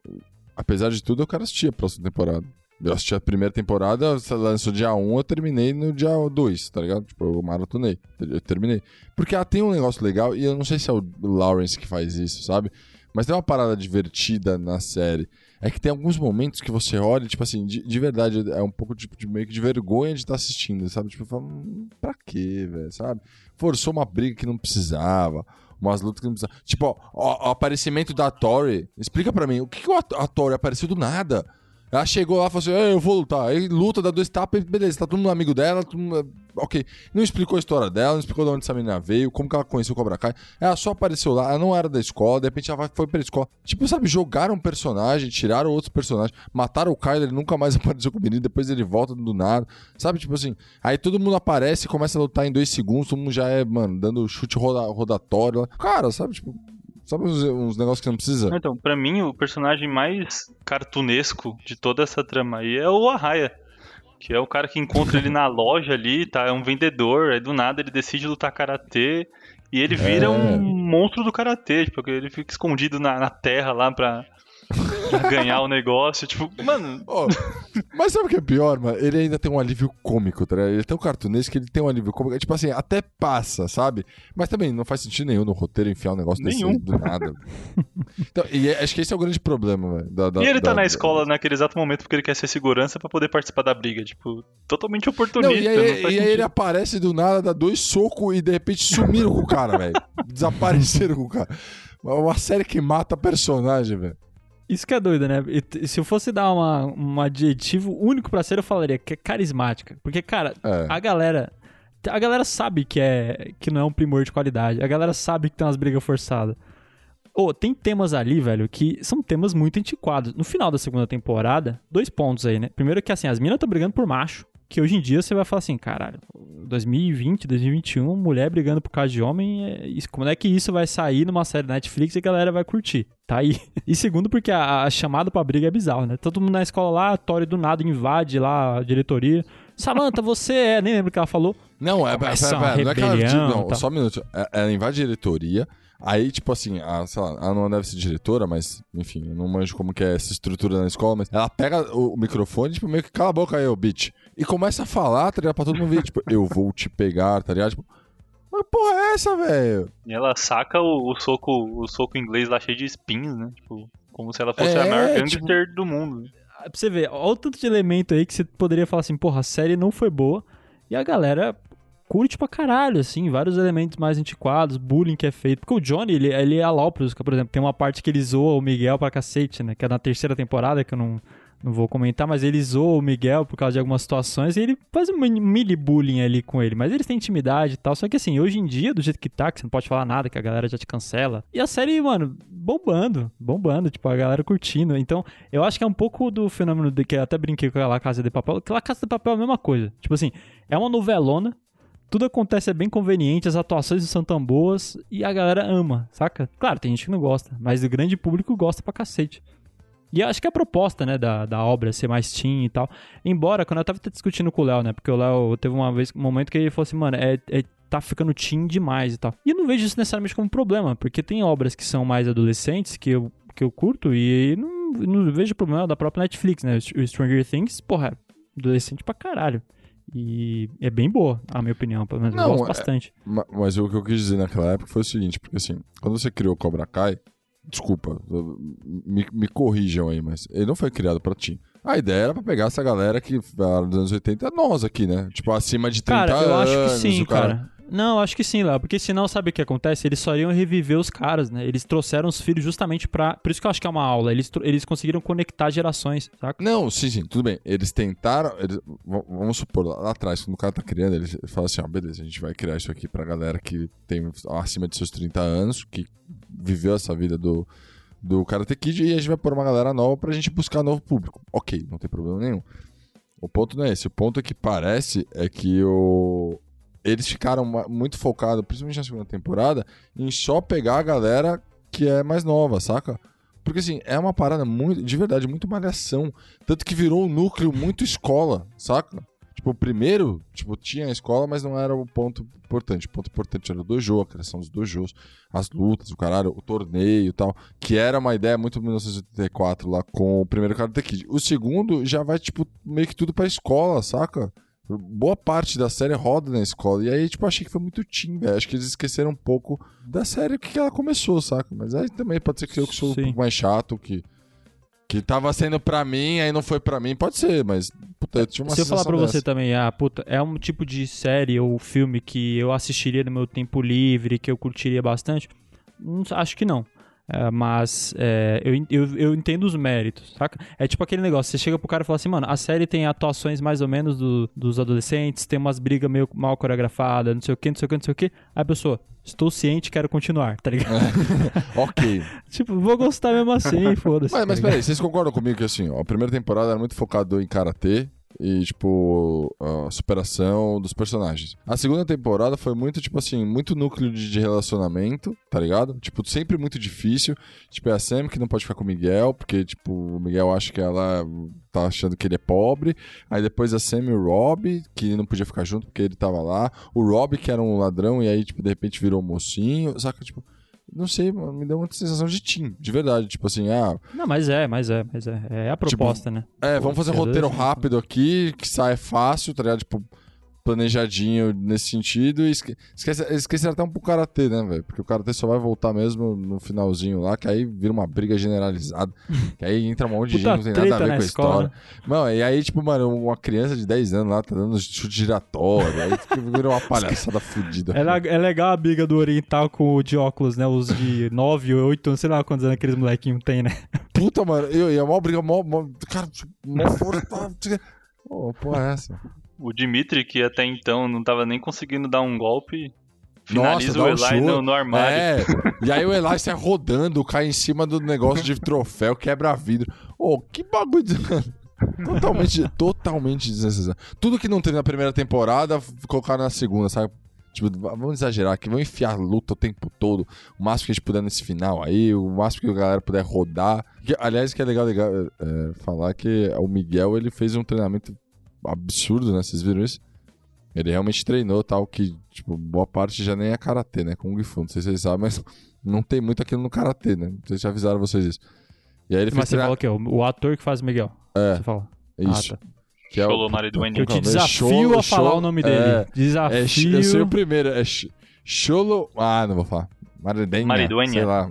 apesar de tudo, eu quero assistir a próxima temporada. Eu assisti a primeira temporada, lançou dia 1, eu terminei no dia 2, tá ligado? Tipo, eu maratonei. Eu terminei. Porque ela tem um negócio legal, e eu não sei se é o Lawrence que faz isso, sabe? Mas tem uma parada divertida na série. É que tem alguns momentos que você olha, tipo assim, de, de verdade, é um pouco tipo, de meio que de vergonha de estar tá assistindo, sabe? Tipo, fala, hum, pra quê, velho, sabe? Forçou uma briga que não precisava Umas lutas que não precisa. Tipo, ó, o, aparecimento da Tori. Explica pra mim, o que, que a Tori apareceu do nada? Ela chegou lá e falou assim: eu vou lutar. Aí luta, dá dois tapas, beleza, tá todo mundo amigo dela, mundo... ok. Não explicou a história dela, não explicou de onde essa menina veio, como que ela conheceu o Cobra Kai. Ela só apareceu lá, ela não era da escola, de repente ela foi pra escola. Tipo, sabe, jogaram um personagem, tiraram outros personagens, mataram o Kyler, ele nunca mais apareceu com o menino, depois ele volta do nada. Sabe, tipo assim, aí todo mundo aparece começa a lutar em dois segundos, todo mundo já é, mano, dando chute roda rodatório. Cara, sabe, tipo, Sabe uns, uns, negócios que não precisa? Então, pra mim, o personagem mais cartunesco de toda essa trama aí é o Arraia. Que é o cara que encontra ele na loja ali, tá? É um vendedor, aí do nada ele decide lutar karatê e ele vira é. um monstro do karatê, porque ele fica escondido na, na terra lá pra ganhar o negócio. Tipo, mano. Oh, mas sabe o que é pior, mano? Ele ainda tem um alívio cômico, tá ligado? Ele tem um cartunês que ele tem um alívio cômico. Tipo assim, até passa, sabe? Mas também não faz sentido nenhum no roteiro enfiar um negócio nenhum. desse do nada. então, e é, acho que esse é o grande problema, velho. E ele tá na escola naquele exato momento porque ele quer ser segurança pra poder participar da briga. Tipo, totalmente oportunista. Não, e aí, e aí ele aparece do nada, dá dois socos e de repente sumiram com o cara, velho. Desapareceram com o cara. Uma série que mata personagem, velho. Isso que é doido, né? E, se eu fosse dar uma, um adjetivo único pra ser, eu falaria que é carismática. Porque, cara, é. a galera. A galera sabe que, é, que não é um primor de qualidade. A galera sabe que tem umas brigas forçadas. Ô, oh, tem temas ali, velho, que são temas muito antiquados. No final da segunda temporada, dois pontos aí, né? Primeiro que, assim, as minas estão brigando por macho que hoje em dia você vai falar assim, caralho, 2020, 2021, mulher brigando por causa de homem, é isso, como é que isso vai sair numa série Netflix e a galera vai curtir? Tá aí. E segundo, porque a, a chamada pra briga é bizarro, né? Todo mundo na escola lá, a Tori do nada invade lá a diretoria. Samantha, você é, nem lembro o que ela falou. Não, é, pera, pera, pera, não é que ela, não, tá. só um minuto. É, ela invade a diretoria, Aí, tipo assim, a, sei lá, ela não deve ser diretora, mas, enfim, eu não manjo como que é essa estrutura na escola, mas ela pega o, o microfone, tipo, meio que cala a boca aí, ô bitch. E começa a falar, tá ligado? Pra todo mundo ver, tipo, eu vou te pegar, tá ligado? Tipo, mas porra é essa, velho? E ela saca o, o, soco o soco inglês lá cheio de espinhos, né? Tipo, como se ela fosse é, a maior gangster tipo... do mundo. Pra você ver, olha o tanto de elemento aí que você poderia falar assim, porra, a série não foi boa. E a galera curte pra caralho, assim, vários elementos mais antiquados, bullying que é feito. Porque o Johnny, ele, ele é alópros, por exemplo, tem uma parte que ele zoa o Miguel pra cacete, né? Que é na terceira temporada, que eu não, não vou comentar, mas ele zoa o Miguel por causa de algumas situações e ele faz um mini bullying ali com ele. Mas eles têm intimidade e tal. Só que assim, hoje em dia, do jeito que tá, que você não pode falar nada, que a galera já te cancela. E a série, mano, bombando, bombando, tipo, a galera curtindo. Então, eu acho que é um pouco do fenômeno de que eu até brinquei com aquela Casa de Papel. Aquela Casa de Papel é a mesma coisa. Tipo assim, é uma novelona tudo acontece é bem conveniente, as atuações são tão boas e a galera ama, saca? Claro, tem gente que não gosta, mas o grande público gosta pra cacete. E acho que é a proposta, né, da, da obra ser mais teen e tal. Embora, quando eu tava discutindo com o Léo, né, porque o Léo teve uma vez, um momento que ele falou assim, mano, é, é tá ficando teen demais e tal. E eu não vejo isso necessariamente como problema, porque tem obras que são mais adolescentes que eu, que eu curto e não, não vejo problema da própria Netflix, né? O Stranger Things, porra, adolescente pra caralho. E é bem boa, a minha opinião, pelo menos. Não, eu gosto é, bastante. Mas o que eu quis dizer naquela época foi o seguinte, porque assim, quando você criou Cobra Kai, desculpa, me, me corrijam aí, mas ele não foi criado pra ti. A ideia era pra pegar essa galera que era dos anos 80, nós aqui, né? Tipo, acima de 30 cara, eu anos. Eu acho que sim, cara. cara. Não, acho que sim, Léo. Porque senão, sabe o que acontece? Eles só iriam reviver os caras, né? Eles trouxeram os filhos justamente pra. Por isso que eu acho que é uma aula. Eles, eles conseguiram conectar gerações, saca? Não, sim, sim, tudo bem. Eles tentaram. Eles... vamos supor, lá, atrás, quando o cara tá criando, ele fala assim: ó, beleza, a gente vai criar isso aqui pra galera que tem acima de seus 30 anos, que viveu essa vida do, do Karate Kid, e a gente vai pôr uma galera nova pra gente buscar novo público. Ok, não tem problema nenhum. O ponto não é esse. O ponto é que parece é que o, eles ficaram muito focados, principalmente na segunda temporada, em só pegar a galera que é mais nova, saca? Porque assim, é uma parada muito, de verdade, muito malhação. Tanto que virou um núcleo muito escola, saca? Tipo, o primeiro, tipo, tinha a escola, mas não era o ponto importante. O ponto importante era o dojo, a criação dos dojos, as lutas, o caralho, o torneio e tal. Que era uma ideia muito 1984 lá com o primeiro Karate Kid. O segundo já vai, tipo, meio que tudo pra escola, saca? Boa parte da série roda na escola. E aí, tipo, achei que foi muito tim, velho. Acho que eles esqueceram um pouco da série que ela começou, saca? Mas aí também pode ser que eu que sou Sim. um pouco mais chato, que. Que tava sendo pra mim, aí não foi pra mim, pode ser, mas puta, eu tinha uma Se eu falar pra dessa. você também, ah, puta, é um tipo de série ou filme que eu assistiria no meu tempo livre, que eu curtiria bastante? Acho que não. É, mas é, eu, eu, eu, entendo os méritos, saca? É tipo aquele negócio, você chega pro cara e fala assim, mano, a série tem atuações mais ou menos do, dos adolescentes, tem umas brigas meio mal coreografadas, não sei o que, não sei o que, não sei o que. Aí a pessoa, estou ciente, quero continuar, tá ligado? ok. tipo, vou gostar mesmo assim, foda-se. Mas, mas tá peraí, vocês concordam comigo que assim, ó, a primeira temporada era muito focado em karatê, e, tipo, a superação dos personagens. A segunda temporada foi muito, tipo assim, muito núcleo de, relacionamento, tá ligado? Tipo, sempre muito difícil. Tipo, é a Sam que não pode ficar com o Miguel, porque, tipo, o Miguel acha que ela tá achando que ele é pobre. Aí depois a Sam e o Rob, que não podia ficar junto porque ele tava lá. O Rob, que era um ladrão, e aí, tipo, de repente virou um mocinho. Saca, tipo não sei, me deu muita sensação de team, de verdade. Tipo assim, ah. Não, mas é, mas é, mas é. É a proposta, tipo, né? É, vamos fazer um roteiro rápido aqui, que sai fácil, tá ligado? Tipo, planejadinho nesse sentido. E esque... esquece, esqueceram até um pouco o Karatê, né, velho? Porque o Karatê só vai voltar mesmo no finalzinho lá, que aí vira uma briga generalizada. que aí entra um monte de gente, não tem nada a ver com a história. Mano, e aí, tipo, mano, uma criança de 10 anos lá tá dando chute giratório. aí vira uma palhaçada fodida. É, é legal a briga do Oriental com o de óculos, né? Os de 9 ou 8 anos, sei lá quantos anos aqueles molequinhos tem, né? Puta, mano, e é uma briga, mó, mó, cara, mó força. Pô, porra é essa? O Dimitri, que até então não tava nem conseguindo dar um golpe, finaliza Nossa, o Eli um no, no, armário. É, e aí o Eli sai rodando, cai em cima do negócio de troféu, quebra vidro. Ô, oh, que bagulho de... totalmente, totalmente desnecessário. Tudo que não teve na primeira temporada, colocaram na segunda, sabe? Tipo, vamos exagerar aqui, vamos enfiar luta o tempo todo. O máximo que a gente puder nesse final aí, o máximo que a galera puder rodar. Que, aliás, que é legal, legal é, falar que o Miguel ele fez um treinamento absurdo, né? Vocês viram isso? Ele realmente treinou tal, que, tipo, boa parte já nem é karatê, né? Kung Fu, não sei se vocês sabem, mas não tem muito aquilo no karatê, né? Não sei se já avisaram vocês isso. E aí ele mas você fala o quê? O ator que faz o Miguel? É. Você fala. Isso. Ah, tá. Que é o... Mariduene. Eu te desafio Cholo, a falar Cholo, o nome dele. É, desafio. É, eu sei o primeiro. É Cholo. Ah, não vou falar. Mariduenha. Mariduenha. Sei lá.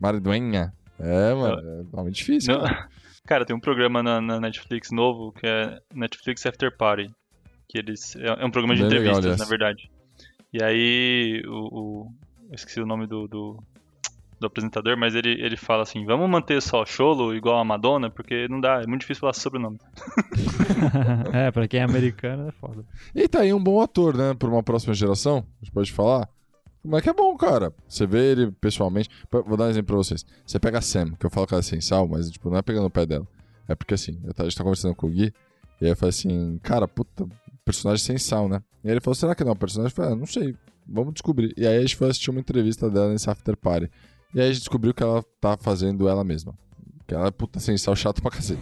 Mariduenha. É, mano. É nome difícil. Não. Cara, tem um programa na, na, Netflix novo que é Netflix After Party. Que eles. É, é um programa de Bem legal, entrevistas, aliás. na verdade. E aí o. o- eu esqueci o nome do, do, do apresentador, mas ele, ele fala assim, vamos manter só Cholo igual a Madonna, porque não dá, é muito difícil falar sobrenome. é, pra quem é americano é foda. E tá aí um bom ator, né? Pra uma próxima geração, a gente pode falar. Como é que é bom, cara? Você vê ele pessoalmente. Vou dar um exemplo pra vocês. Você pega a Sam, que eu falo que ela é sem sal, mas tipo, não é pegando o pé dela. É porque assim, eu a gente tá conversando com o Gui, e aí eu falei assim, cara, puta, personagem sem sal, né? E aí ele falou, será que não é um personagem? Eu falei, ah, não sei, vamos descobrir. E aí a gente foi assistir uma entrevista dela nesse After Party. E aí a gente descobriu que ela tá fazendo ela mesma. Que ela é puta sem sal chato pra cacete.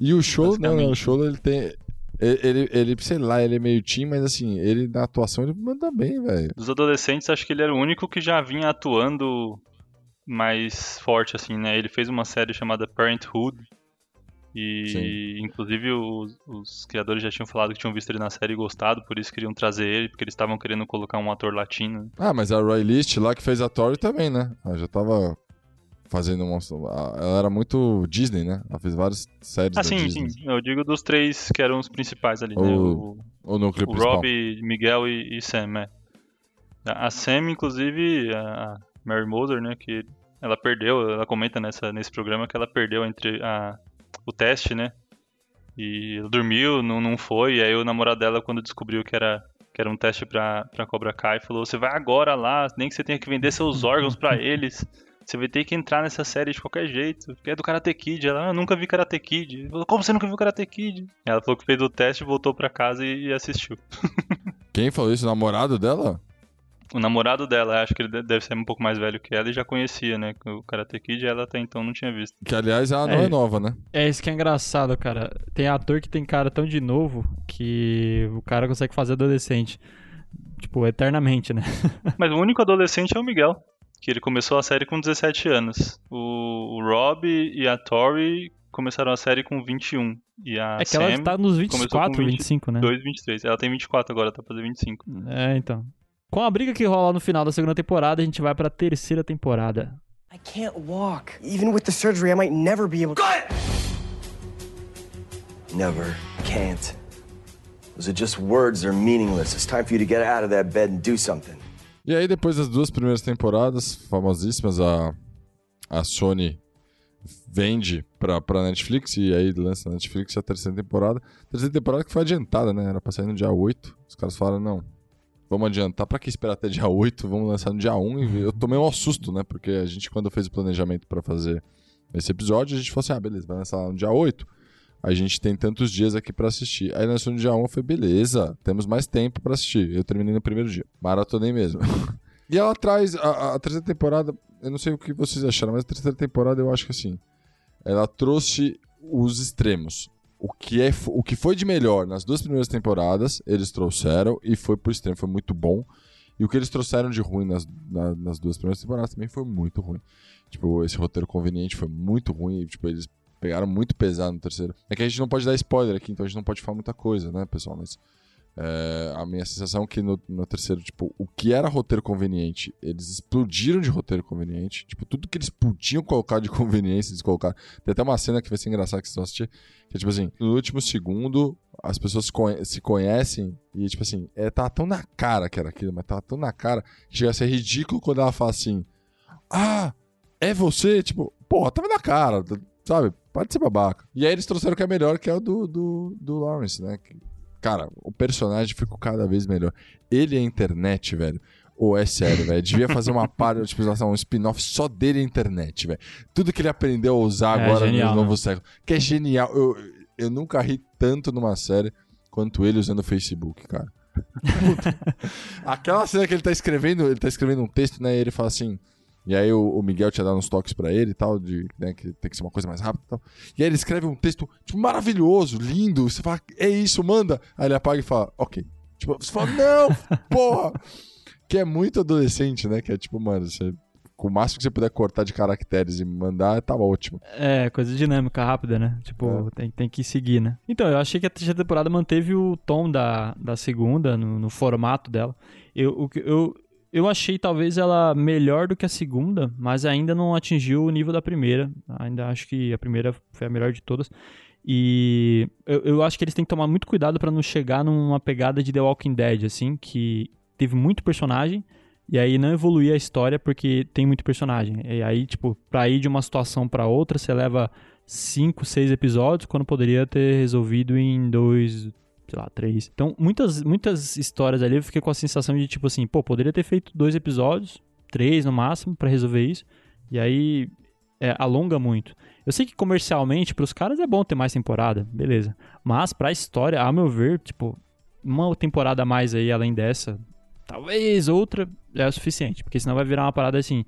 e o show, não, não, o show ele tem. Ele, ele, sei lá, ele é meio teen, mas assim, ele na atuação ele manda bem, velho. Dos adolescentes, acho que ele era o único que já vinha atuando mais forte, assim, né? Ele fez uma série chamada Parenthood. E, inclusive, os, os criadores já tinham falado que tinham visto ele na série e gostado, por isso queriam trazer ele, porque eles estavam querendo colocar um ator latino. Ah, mas a Roy List lá que fez a Tori também, né? Ela já tava fazendo uma. Ela era muito Disney, né? Ela fez várias séries Ah, sim, Disney. sim. Eu digo dos três que eram os principais ali, né? O- O, O núcleo o principal. Rob, Miguel e, e Sam, é. A Sam, inclusive, a Mary Moser, né, que ela perdeu, ela comenta nessa, nesse programa que ela perdeu entre a, o teste, né, e ela dormiu, não, não foi, e aí o namorado dela, quando descobriu que era, que era um teste pra, pra Cobra Kai, falou, você vai agora lá, nem que você tenha que vender seus órgãos pra eles, você vai ter que entrar nessa série de qualquer jeito, porque é do Karate Kid. Ela, ah, nunca vi Karate Kid. Falou, como você nunca viu Karate Kid? Ela falou que fez o teste, voltou pra casa e- assistiu. Quem falou isso? O namorado dela? O namorado dela, acho que ele de- deve ser um pouco mais velho que ela e já conhecia, né? O Karate Kid ela até então não tinha visto. Que aliás ela não É. é nova, né? É isso que é engraçado, cara. Tem ator que tem cara tão de novo que o cara consegue fazer adolescente. Tipo, eternamente, né? Mas o único adolescente é o Miguel, que ele começou a série com 17 anos. O, o Rob e a Tori começaram a série com 21. E a é que ela Sam, tá nos começou 24, com 20, 25, né? 2, 23. Ela tem 24 agora, tá pra fazer 25. É, então. Com a briga que rola no final da segunda temporada, a gente vai pra terceira temporada. I can't walk. Even with the surgery, I might never be able to. Never. Can't. Those are just words, they're meaningless. It's time for you to get out of that bed and do something. E aí, depois das duas primeiras temporadas, famosíssimas, a, a Sony vende pra, pra Netflix e aí lança na Netflix a terceira temporada. Terceira temporada que foi adiantada, né? Era pra sair no dia 8. Os caras falaram, não, vamos adiantar. Pra que esperar até dia 8? Vamos lançar no dia 1. E eu tomei um susto, né? Porque a gente, quando fez o planejamento pra fazer esse episódio, a gente falou assim, ah, beleza, vai lançar no dia 8. A gente tem tantos dias aqui pra assistir. Aí lançou no dia 1, eu falei, beleza, temos mais tempo pra assistir. Eu terminei no primeiro dia. Maratonei mesmo. e ela traz, a, a terceira temporada, eu não sei o que vocês acharam, mas a terceira temporada eu acho que assim, ela trouxe os extremos. O que, é, o que foi de melhor nas duas primeiras temporadas, eles trouxeram e foi pro extremo, foi muito bom. E o que eles trouxeram de ruim nas, na- nas duas primeiras temporadas também foi muito ruim. Tipo, esse roteiro conveniente foi muito ruim. E, tipo, eles pegaram muito pesado no terceiro. É que a gente não pode dar spoiler aqui, então a gente não pode falar muita coisa, né, pessoal? Mas é, a minha sensação é que no, no terceiro, tipo, o que era roteiro conveniente, eles explodiram de roteiro conveniente. Tipo, tudo que eles podiam colocar de conveniência, eles colocaram. Tem até uma cena que vai ser engraçada que vocês vão assistir, que é tipo assim, no último segundo, as pessoas se, conhe- se conhecem e, tipo assim, é, tá tão na cara que era aquilo, mas tava tão na cara que chega a ser ridículo quando ela fala assim, ah, é você? Tipo, porra, tava na cara, sabe? Pode ser babaca. E aí eles trouxeram o que é melhor, que é o do, do, do Lawrence, né? Cara, o personagem ficou cada vez melhor. Ele é internet, velho. Ou é sério, velho. Devia fazer uma parte, tipo, um spin-off só dele é internet, velho. Tudo que ele aprendeu a usar É agora genial, no novo né? século. Que é genial. Eu, eu nunca ri tanto numa série quanto ele usando o Facebook, cara. Puta. Aquela cena que ele tá escrevendo, ele tá escrevendo um texto, né? E ele fala assim. E aí o, o Miguel tinha dado uns toques pra ele e tal, de, né, que tem que ser uma coisa mais rápida e tal. E aí ele escreve um texto, tipo, maravilhoso, lindo. Você fala, é isso, manda. Aí ele apaga e fala, ok. Tipo, você fala, não, porra! Que é muito adolescente, né? Que é tipo, mano, você, com o máximo que você puder cortar de caracteres e mandar, tá ótimo. É, coisa dinâmica, rápida, né? Tipo, tem, tem que seguir, né? Então, eu achei que a terceira temporada manteve o tom da, da segunda, no, no formato dela. Eu, o que- eu, eu achei talvez ela melhor do que a segunda, mas ainda não atingiu o nível da primeira. Ainda acho que a primeira foi a melhor de todas. E eu, eu acho que eles têm que tomar muito cuidado pra não chegar numa pegada de The Walking Dead, assim, que teve muito personagem e aí não evoluir a história porque tem muito personagem. E aí, tipo, pra ir de uma situação pra outra, você leva cinco, seis episódios, quando poderia ter resolvido em dois, sei lá, três. Então, muitas, muitas histórias ali eu fiquei com a sensação de, tipo assim, pô, poderia ter feito dois episódios, três no máximo, pra resolver isso. E aí é, alonga muito. Eu sei que comercialmente, pros caras é bom ter mais temporada, beleza. Mas pra história, a meu ver, tipo, uma temporada a mais aí, além dessa, talvez outra, é o suficiente. Porque senão vai virar uma parada assim,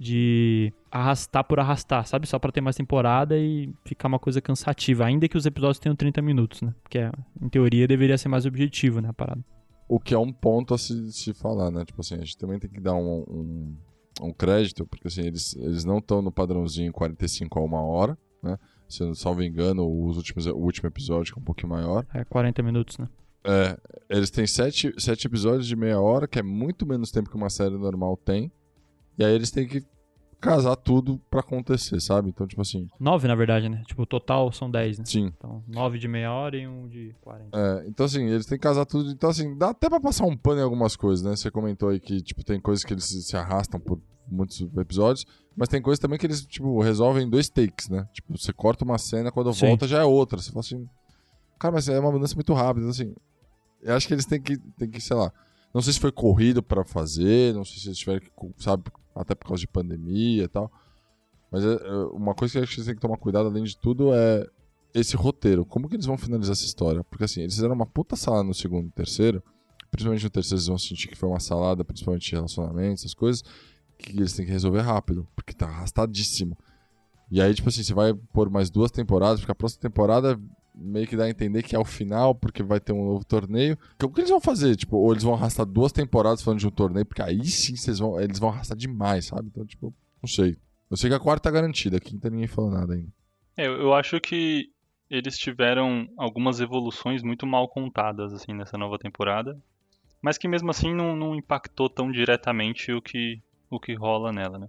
de arrastar por arrastar, sabe? Só pra ter mais temporada e ficar uma coisa cansativa. Ainda que os episódios tenham 30 minutos, né? Porque, em teoria, deveria ser mais objetivo, né? A parada. O que é um ponto a se, se falar, né? Tipo assim, a gente também tem que dar um, um, um crédito, porque assim, eles, eles não estão no padrãozinho 45 a uma hora, né? Se eu não salvo engano, os últimos, o último episódio que é um pouquinho maior. É 40 minutos, né? É, eles têm sete, sete episódios de meia hora, que é muito menos tempo que uma série normal tem. E aí eles têm que casar tudo pra acontecer, sabe? Então, tipo assim. Nove, na verdade, né? Tipo, o total são 10, né? Sim. Então, nove de meia hora e um de 40. É, então, assim, eles têm que casar tudo. Então, assim, dá até pra passar um pano em algumas coisas, né? Você comentou aí que, tipo, tem coisas que eles se se arrastam por muitos episódios, mas tem coisas também que eles, tipo, resolvem em dois takes, né? Tipo, você corta uma cena, quando Sim. volta já é outra. Você fala assim. Cara, mas é uma mudança muito rápida. Então, assim, eu acho que eles têm que, têm que sei lá. Não sei se foi corrido pra fazer, não sei se eles tiveram que, sabe, até por causa de pandemia e tal. Mas é, é, uma coisa que eu acho que têm que tomar cuidado, além de tudo, é esse roteiro. Como que eles vão finalizar essa história? Porque assim, eles fizeram uma puta salada no segundo e terceiro. Principalmente no terceiro, eles vão sentir que foi uma salada, principalmente relacionamentos, essas coisas, que eles têm que resolver rápido, porque tá arrastadíssimo. E aí, tipo assim, você vai pôr mais duas temporadas, porque a próxima temporada meio que dá a entender que é o final, porque vai ter um novo torneio. O que eles vão fazer? Tipo, ou eles vão arrastar duas temporadas falando de um torneio, porque aí sim vocês vão, eles vão arrastar demais, sabe? Então, tipo, não sei. Eu sei que a quarta tá garantida, a quinta ninguém falou nada ainda. É, eu eu acho que eles tiveram algumas evoluções muito mal contadas assim nessa nova temporada, mas que mesmo assim não, não impactou tão diretamente o que o que rola nela, né?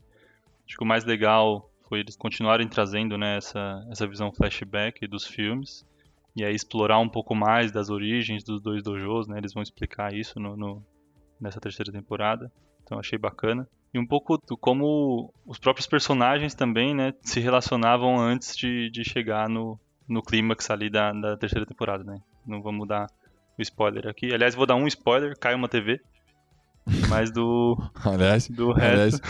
Acho que o mais legal foi eles continuarem trazendo né, essa, essa visão flashback dos filmes e aí explorar um pouco mais das origens dos dois dojos, né? Eles vão explicar isso no, no- nessa terceira temporada, então achei bacana e um pouco do como os próprios personagens também, né, se relacionavam antes de, de chegar no, no clímax ali da, da terceira temporada, né? Não vamos dar o spoiler aqui. Aliás, vou dar um spoiler, cai uma TV. Mas do, Aliás, do aliás resto.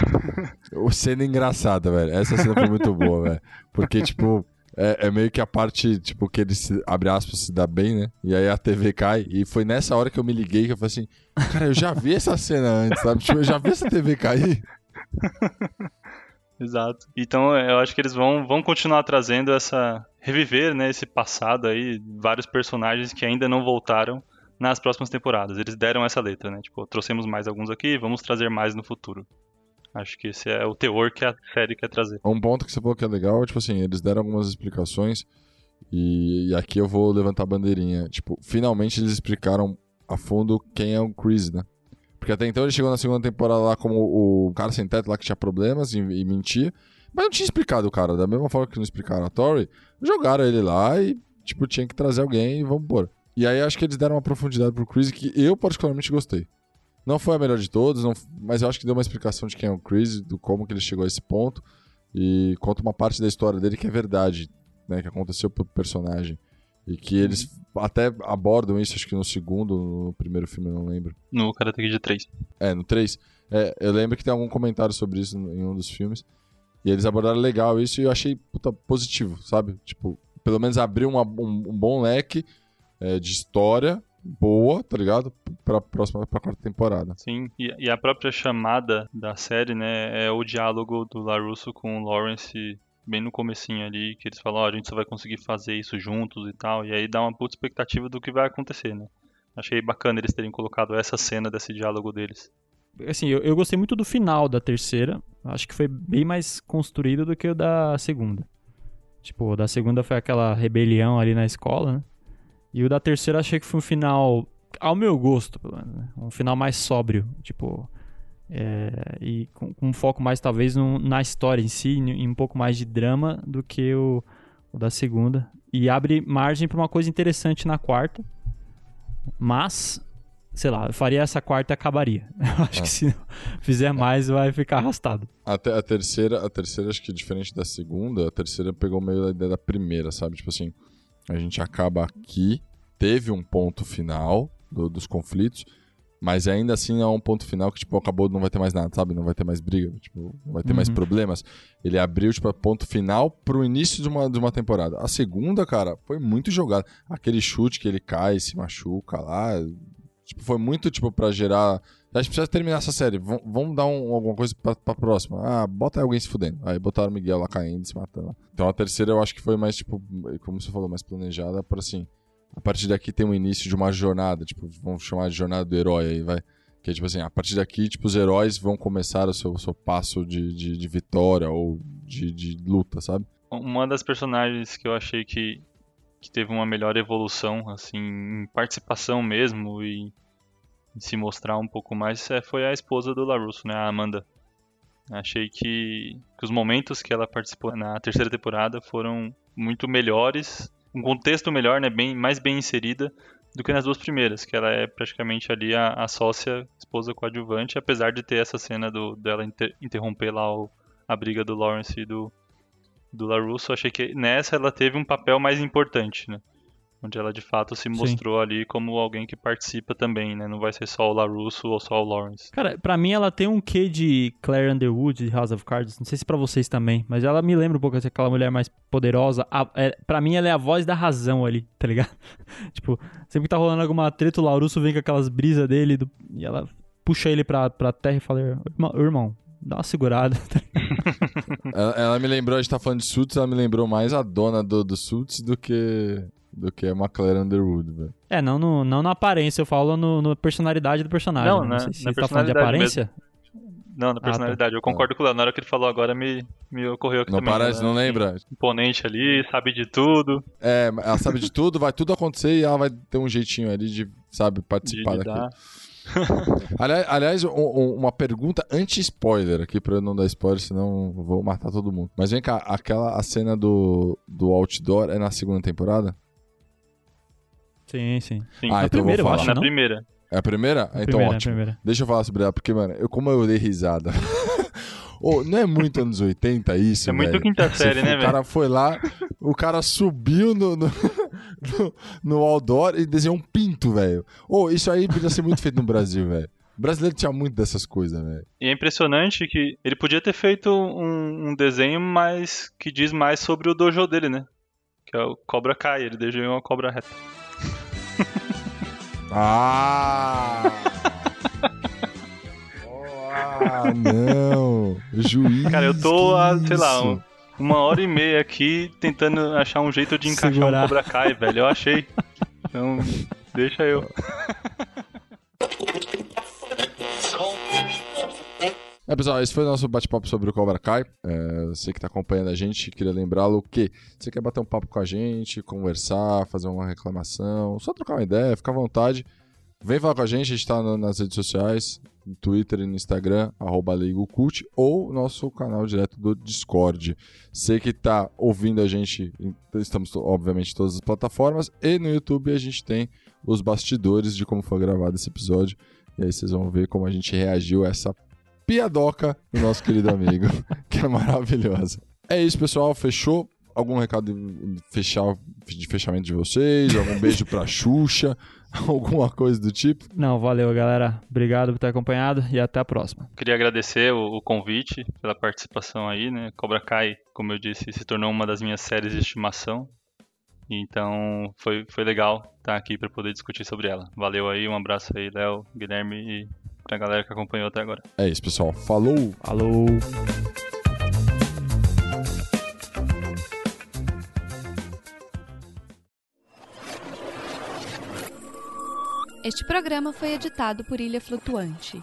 o cena engraçada, velho. Essa cena foi muito boa, velho. Porque, tipo, é, é meio que a parte, tipo, que ele, se, abre aspas, se dá bem, né? E aí a TV cai. E foi nessa hora que eu me liguei que eu falei assim, cara, eu já vi essa cena antes, sabe? Tipo, eu já vi essa TV cair. Exato. Então eu acho que eles vão, vão continuar trazendo essa. reviver, né, esse passado aí, vários personagens que ainda não voltaram nas próximas temporadas. Eles deram essa letra, né? Tipo, trouxemos mais alguns aqui, vamos trazer mais no futuro. Acho que esse é o teor que a série quer trazer. Um ponto que você falou que é legal, tipo assim, eles deram algumas explicações e, e aqui eu vou levantar a bandeirinha. Tipo, finalmente eles explicaram a fundo quem é o Chris, né? Porque até então ele chegou na segunda temporada lá como o cara sem teto lá que tinha problemas e, e mentia. Mas não tinha explicado o cara. Da mesma forma que não explicaram a Tori, jogaram ele lá e, tipo, tinha que trazer alguém e vamos pôr. E aí acho que eles deram uma profundidade pro Chris que eu particularmente gostei. Não foi a melhor de todos, não- mas eu acho que deu uma explicação de quem é o Chris, do como que ele chegou a esse ponto. E conta uma parte da história dele que é verdade, né? Que aconteceu pro personagem. E que eles até abordam isso, acho que no segundo, no primeiro filme, eu não lembro. No Karate Kid 3. É, no 3. É, eu lembro que tem algum comentário sobre isso em um dos filmes. E eles abordaram legal isso e eu achei puta, positivo, sabe? Tipo, pelo menos abriu uma- um, um bom leque é, de história boa, tá ligado? Pra próxima, pra quarta temporada. Sim, e, e a própria chamada da série, né, é o diálogo do LaRusso com o Lawrence bem no comecinho ali, que eles falam, ó, a gente só vai conseguir fazer isso juntos e tal, e aí dá uma puta expectativa do que vai acontecer, né. Achei bacana eles terem colocado essa cena desse diálogo deles. Assim, eu, eu gostei muito do final da terceira. Acho que foi bem mais construído do que o da segunda. Tipo, o da segunda foi aquela rebelião ali na escola, né? E o da terceira achei que foi um final, ao meu gosto, pelo menos, né? Um final mais sóbrio, tipo... é, e com, com um foco mais, talvez, no- na história em si, em um pouco mais de drama do que o, o da segunda. E abre margem pra uma coisa interessante na quarta. Mas, sei lá, eu faria essa quarta e acabaria. Eu acho Ah. que se fizer mais, vai ficar arrastado. A, te- a terceira, a terceira, acho que diferente da segunda, a terceira pegou meio a ideia da primeira, sabe? Tipo assim, a gente acaba aqui, teve um ponto final do- dos conflitos, mas ainda assim é um ponto final que, tipo, acabou, não vai ter mais nada, sabe? Não vai ter mais briga, tipo, não vai ter mais Uhum. problemas. Ele abriu, tipo, ponto final pro início de uma, de uma temporada. A segunda, cara, foi muito jogada. Aquele chute que ele cai, se machuca lá, tipo, foi muito, tipo, pra gerar... A gente precisa terminar essa série. Vam- Vamos dar um- alguma coisa pra, pra próxima. Ah, bota alguém se fudendo. Aí botaram o Miguel lá caindo, se matando. Então a terceira eu acho que foi mais, tipo, como você falou, mais planejada para assim. A partir daqui tem um início de uma jornada. Tipo, vamos chamar de jornada do herói aí, vai. Que é tipo assim, a partir daqui, tipo, os heróis vão começar o seu, o seu passo de, de, de vitória ou de, de luta, sabe? Uma das personagens que eu achei que, que teve uma melhor evolução, assim, em participação mesmo e se mostrar um pouco mais é, foi a esposa do LaRusso, né, a Amanda. Achei que, que os momentos que ela participou na terceira temporada foram muito melhores, um contexto melhor, né, bem, mais bem inserida do que nas duas primeiras, que ela é praticamente ali a, a sócia, esposa coadjuvante, apesar de ter essa cena do, dela inter- interromper lá o, a briga do Lawrence e do, do LaRusso, achei que nessa ela teve um papel mais importante, né? Onde ela de fato se Sim. mostrou ali como alguém que participa também, né? Não vai ser só o LaRusso ou só o Lawrence. Cara, pra mim ela tem um quê de Claire Underwood de House of Cards. Não sei se pra vocês também, mas ela me lembra um pouco daquela mulher mais poderosa. A, é, pra mim ela é a voz da razão ali, tá ligado? tipo, sempre que tá rolando alguma treta, o Laurusso vem com aquelas brisas dele do- e ela puxa ele pra, pra terra e fala: "Irmão- Irmão, dá uma segurada. ela, ela me lembrou, a gente tá falando de Suits, ela me lembrou mais a dona do, do Suits do que, do que a McLaren Underwood, velho. é, não, no, não na aparência, eu falo no, na personalidade do personagem. Não, Não, na- sei se na você tá falando de personalidade aparência. Não, na tá. personalidade. Eu concordo com o Léo. Na hora que ele falou agora, me, me ocorreu aqui Não também. parece, né? não lembra? Imponente ali, sabe de tudo, É, ela sabe de tudo, vai tudo acontecer e ela vai ter um jeitinho ali de, sabe, de participar daquilo. lidar. Ali- Aliás, um- um- uma pergunta anti-spoiler aqui, pra eu não dar spoiler, senão eu vou matar todo mundo. Mas vem cá, aquela a cena do, do outdoor é na segunda temporada? Sim, sim. Sim, Ah, Na então eu vou primeira, eu falar. acho, na não? primeira. É a primeira? então primeira, ótimo. primeira. Deixa eu falar sobre ela, porque, mano, eu, como eu dei risada. Ô, não é muito anos 80 isso, É muito quinta Você- série, né, O velho? cara foi lá, o cara subiu no, no, no, no outdoor e desenhou um pinto, velho. Ô, isso aí podia ser muito feito no Brasil, velho. O brasileiro tinha muito dessas coisas, velho. E é impressionante que ele podia ter feito um, um desenho mais que diz mais sobre o dojo dele, né? Que é o Cobra Kai, ele desenhou uma cobra reta. Ah! ah, não. Juiz. Cara, eu tô, há, sei lá, um- uma hora e meia aqui tentando achar um jeito de encaixar Segurar. um Cobra Kai, velho. Eu achei. Então, deixa eu. É, pessoal, esse foi o nosso bate-papo sobre o Cobra Kai. É, você que tá acompanhando a gente, queria lembrá-lo que você quer bater um papo com a gente, conversar, fazer uma reclamação, só trocar uma ideia, fica à vontade. Vem falar com a gente, a gente tá no- nas redes sociais, no Twitter e no Instagram, arroba LeigoCult, ou nosso canal direto do Discord. Você que tá ouvindo a gente, estamos obviamente em todas as plataformas, e no YouTube a gente tem os bastidores de como foi gravado esse episódio. E aí vocês vão ver como a gente reagiu a essa piadoca do nosso querido amigo, que é maravilhosa. É isso, pessoal. Fechou? Algum recado de, fechar, de fechamento de vocês? Algum beijo pra Xuxa? Alguma coisa do tipo? Não, valeu, galera. Obrigado por ter acompanhado e até a próxima. Queria agradecer o, o convite, pela participação aí, né? Cobra Kai, como eu disse, se tornou uma das minhas séries de estimação. Então, foi, foi legal estar aqui para poder discutir sobre ela. Valeu aí, um abraço aí, Léo, Guilherme e pra galera que acompanhou até agora. É isso, pessoal. Falou! Falou! Este programa foi editado por Ilha Flutuante.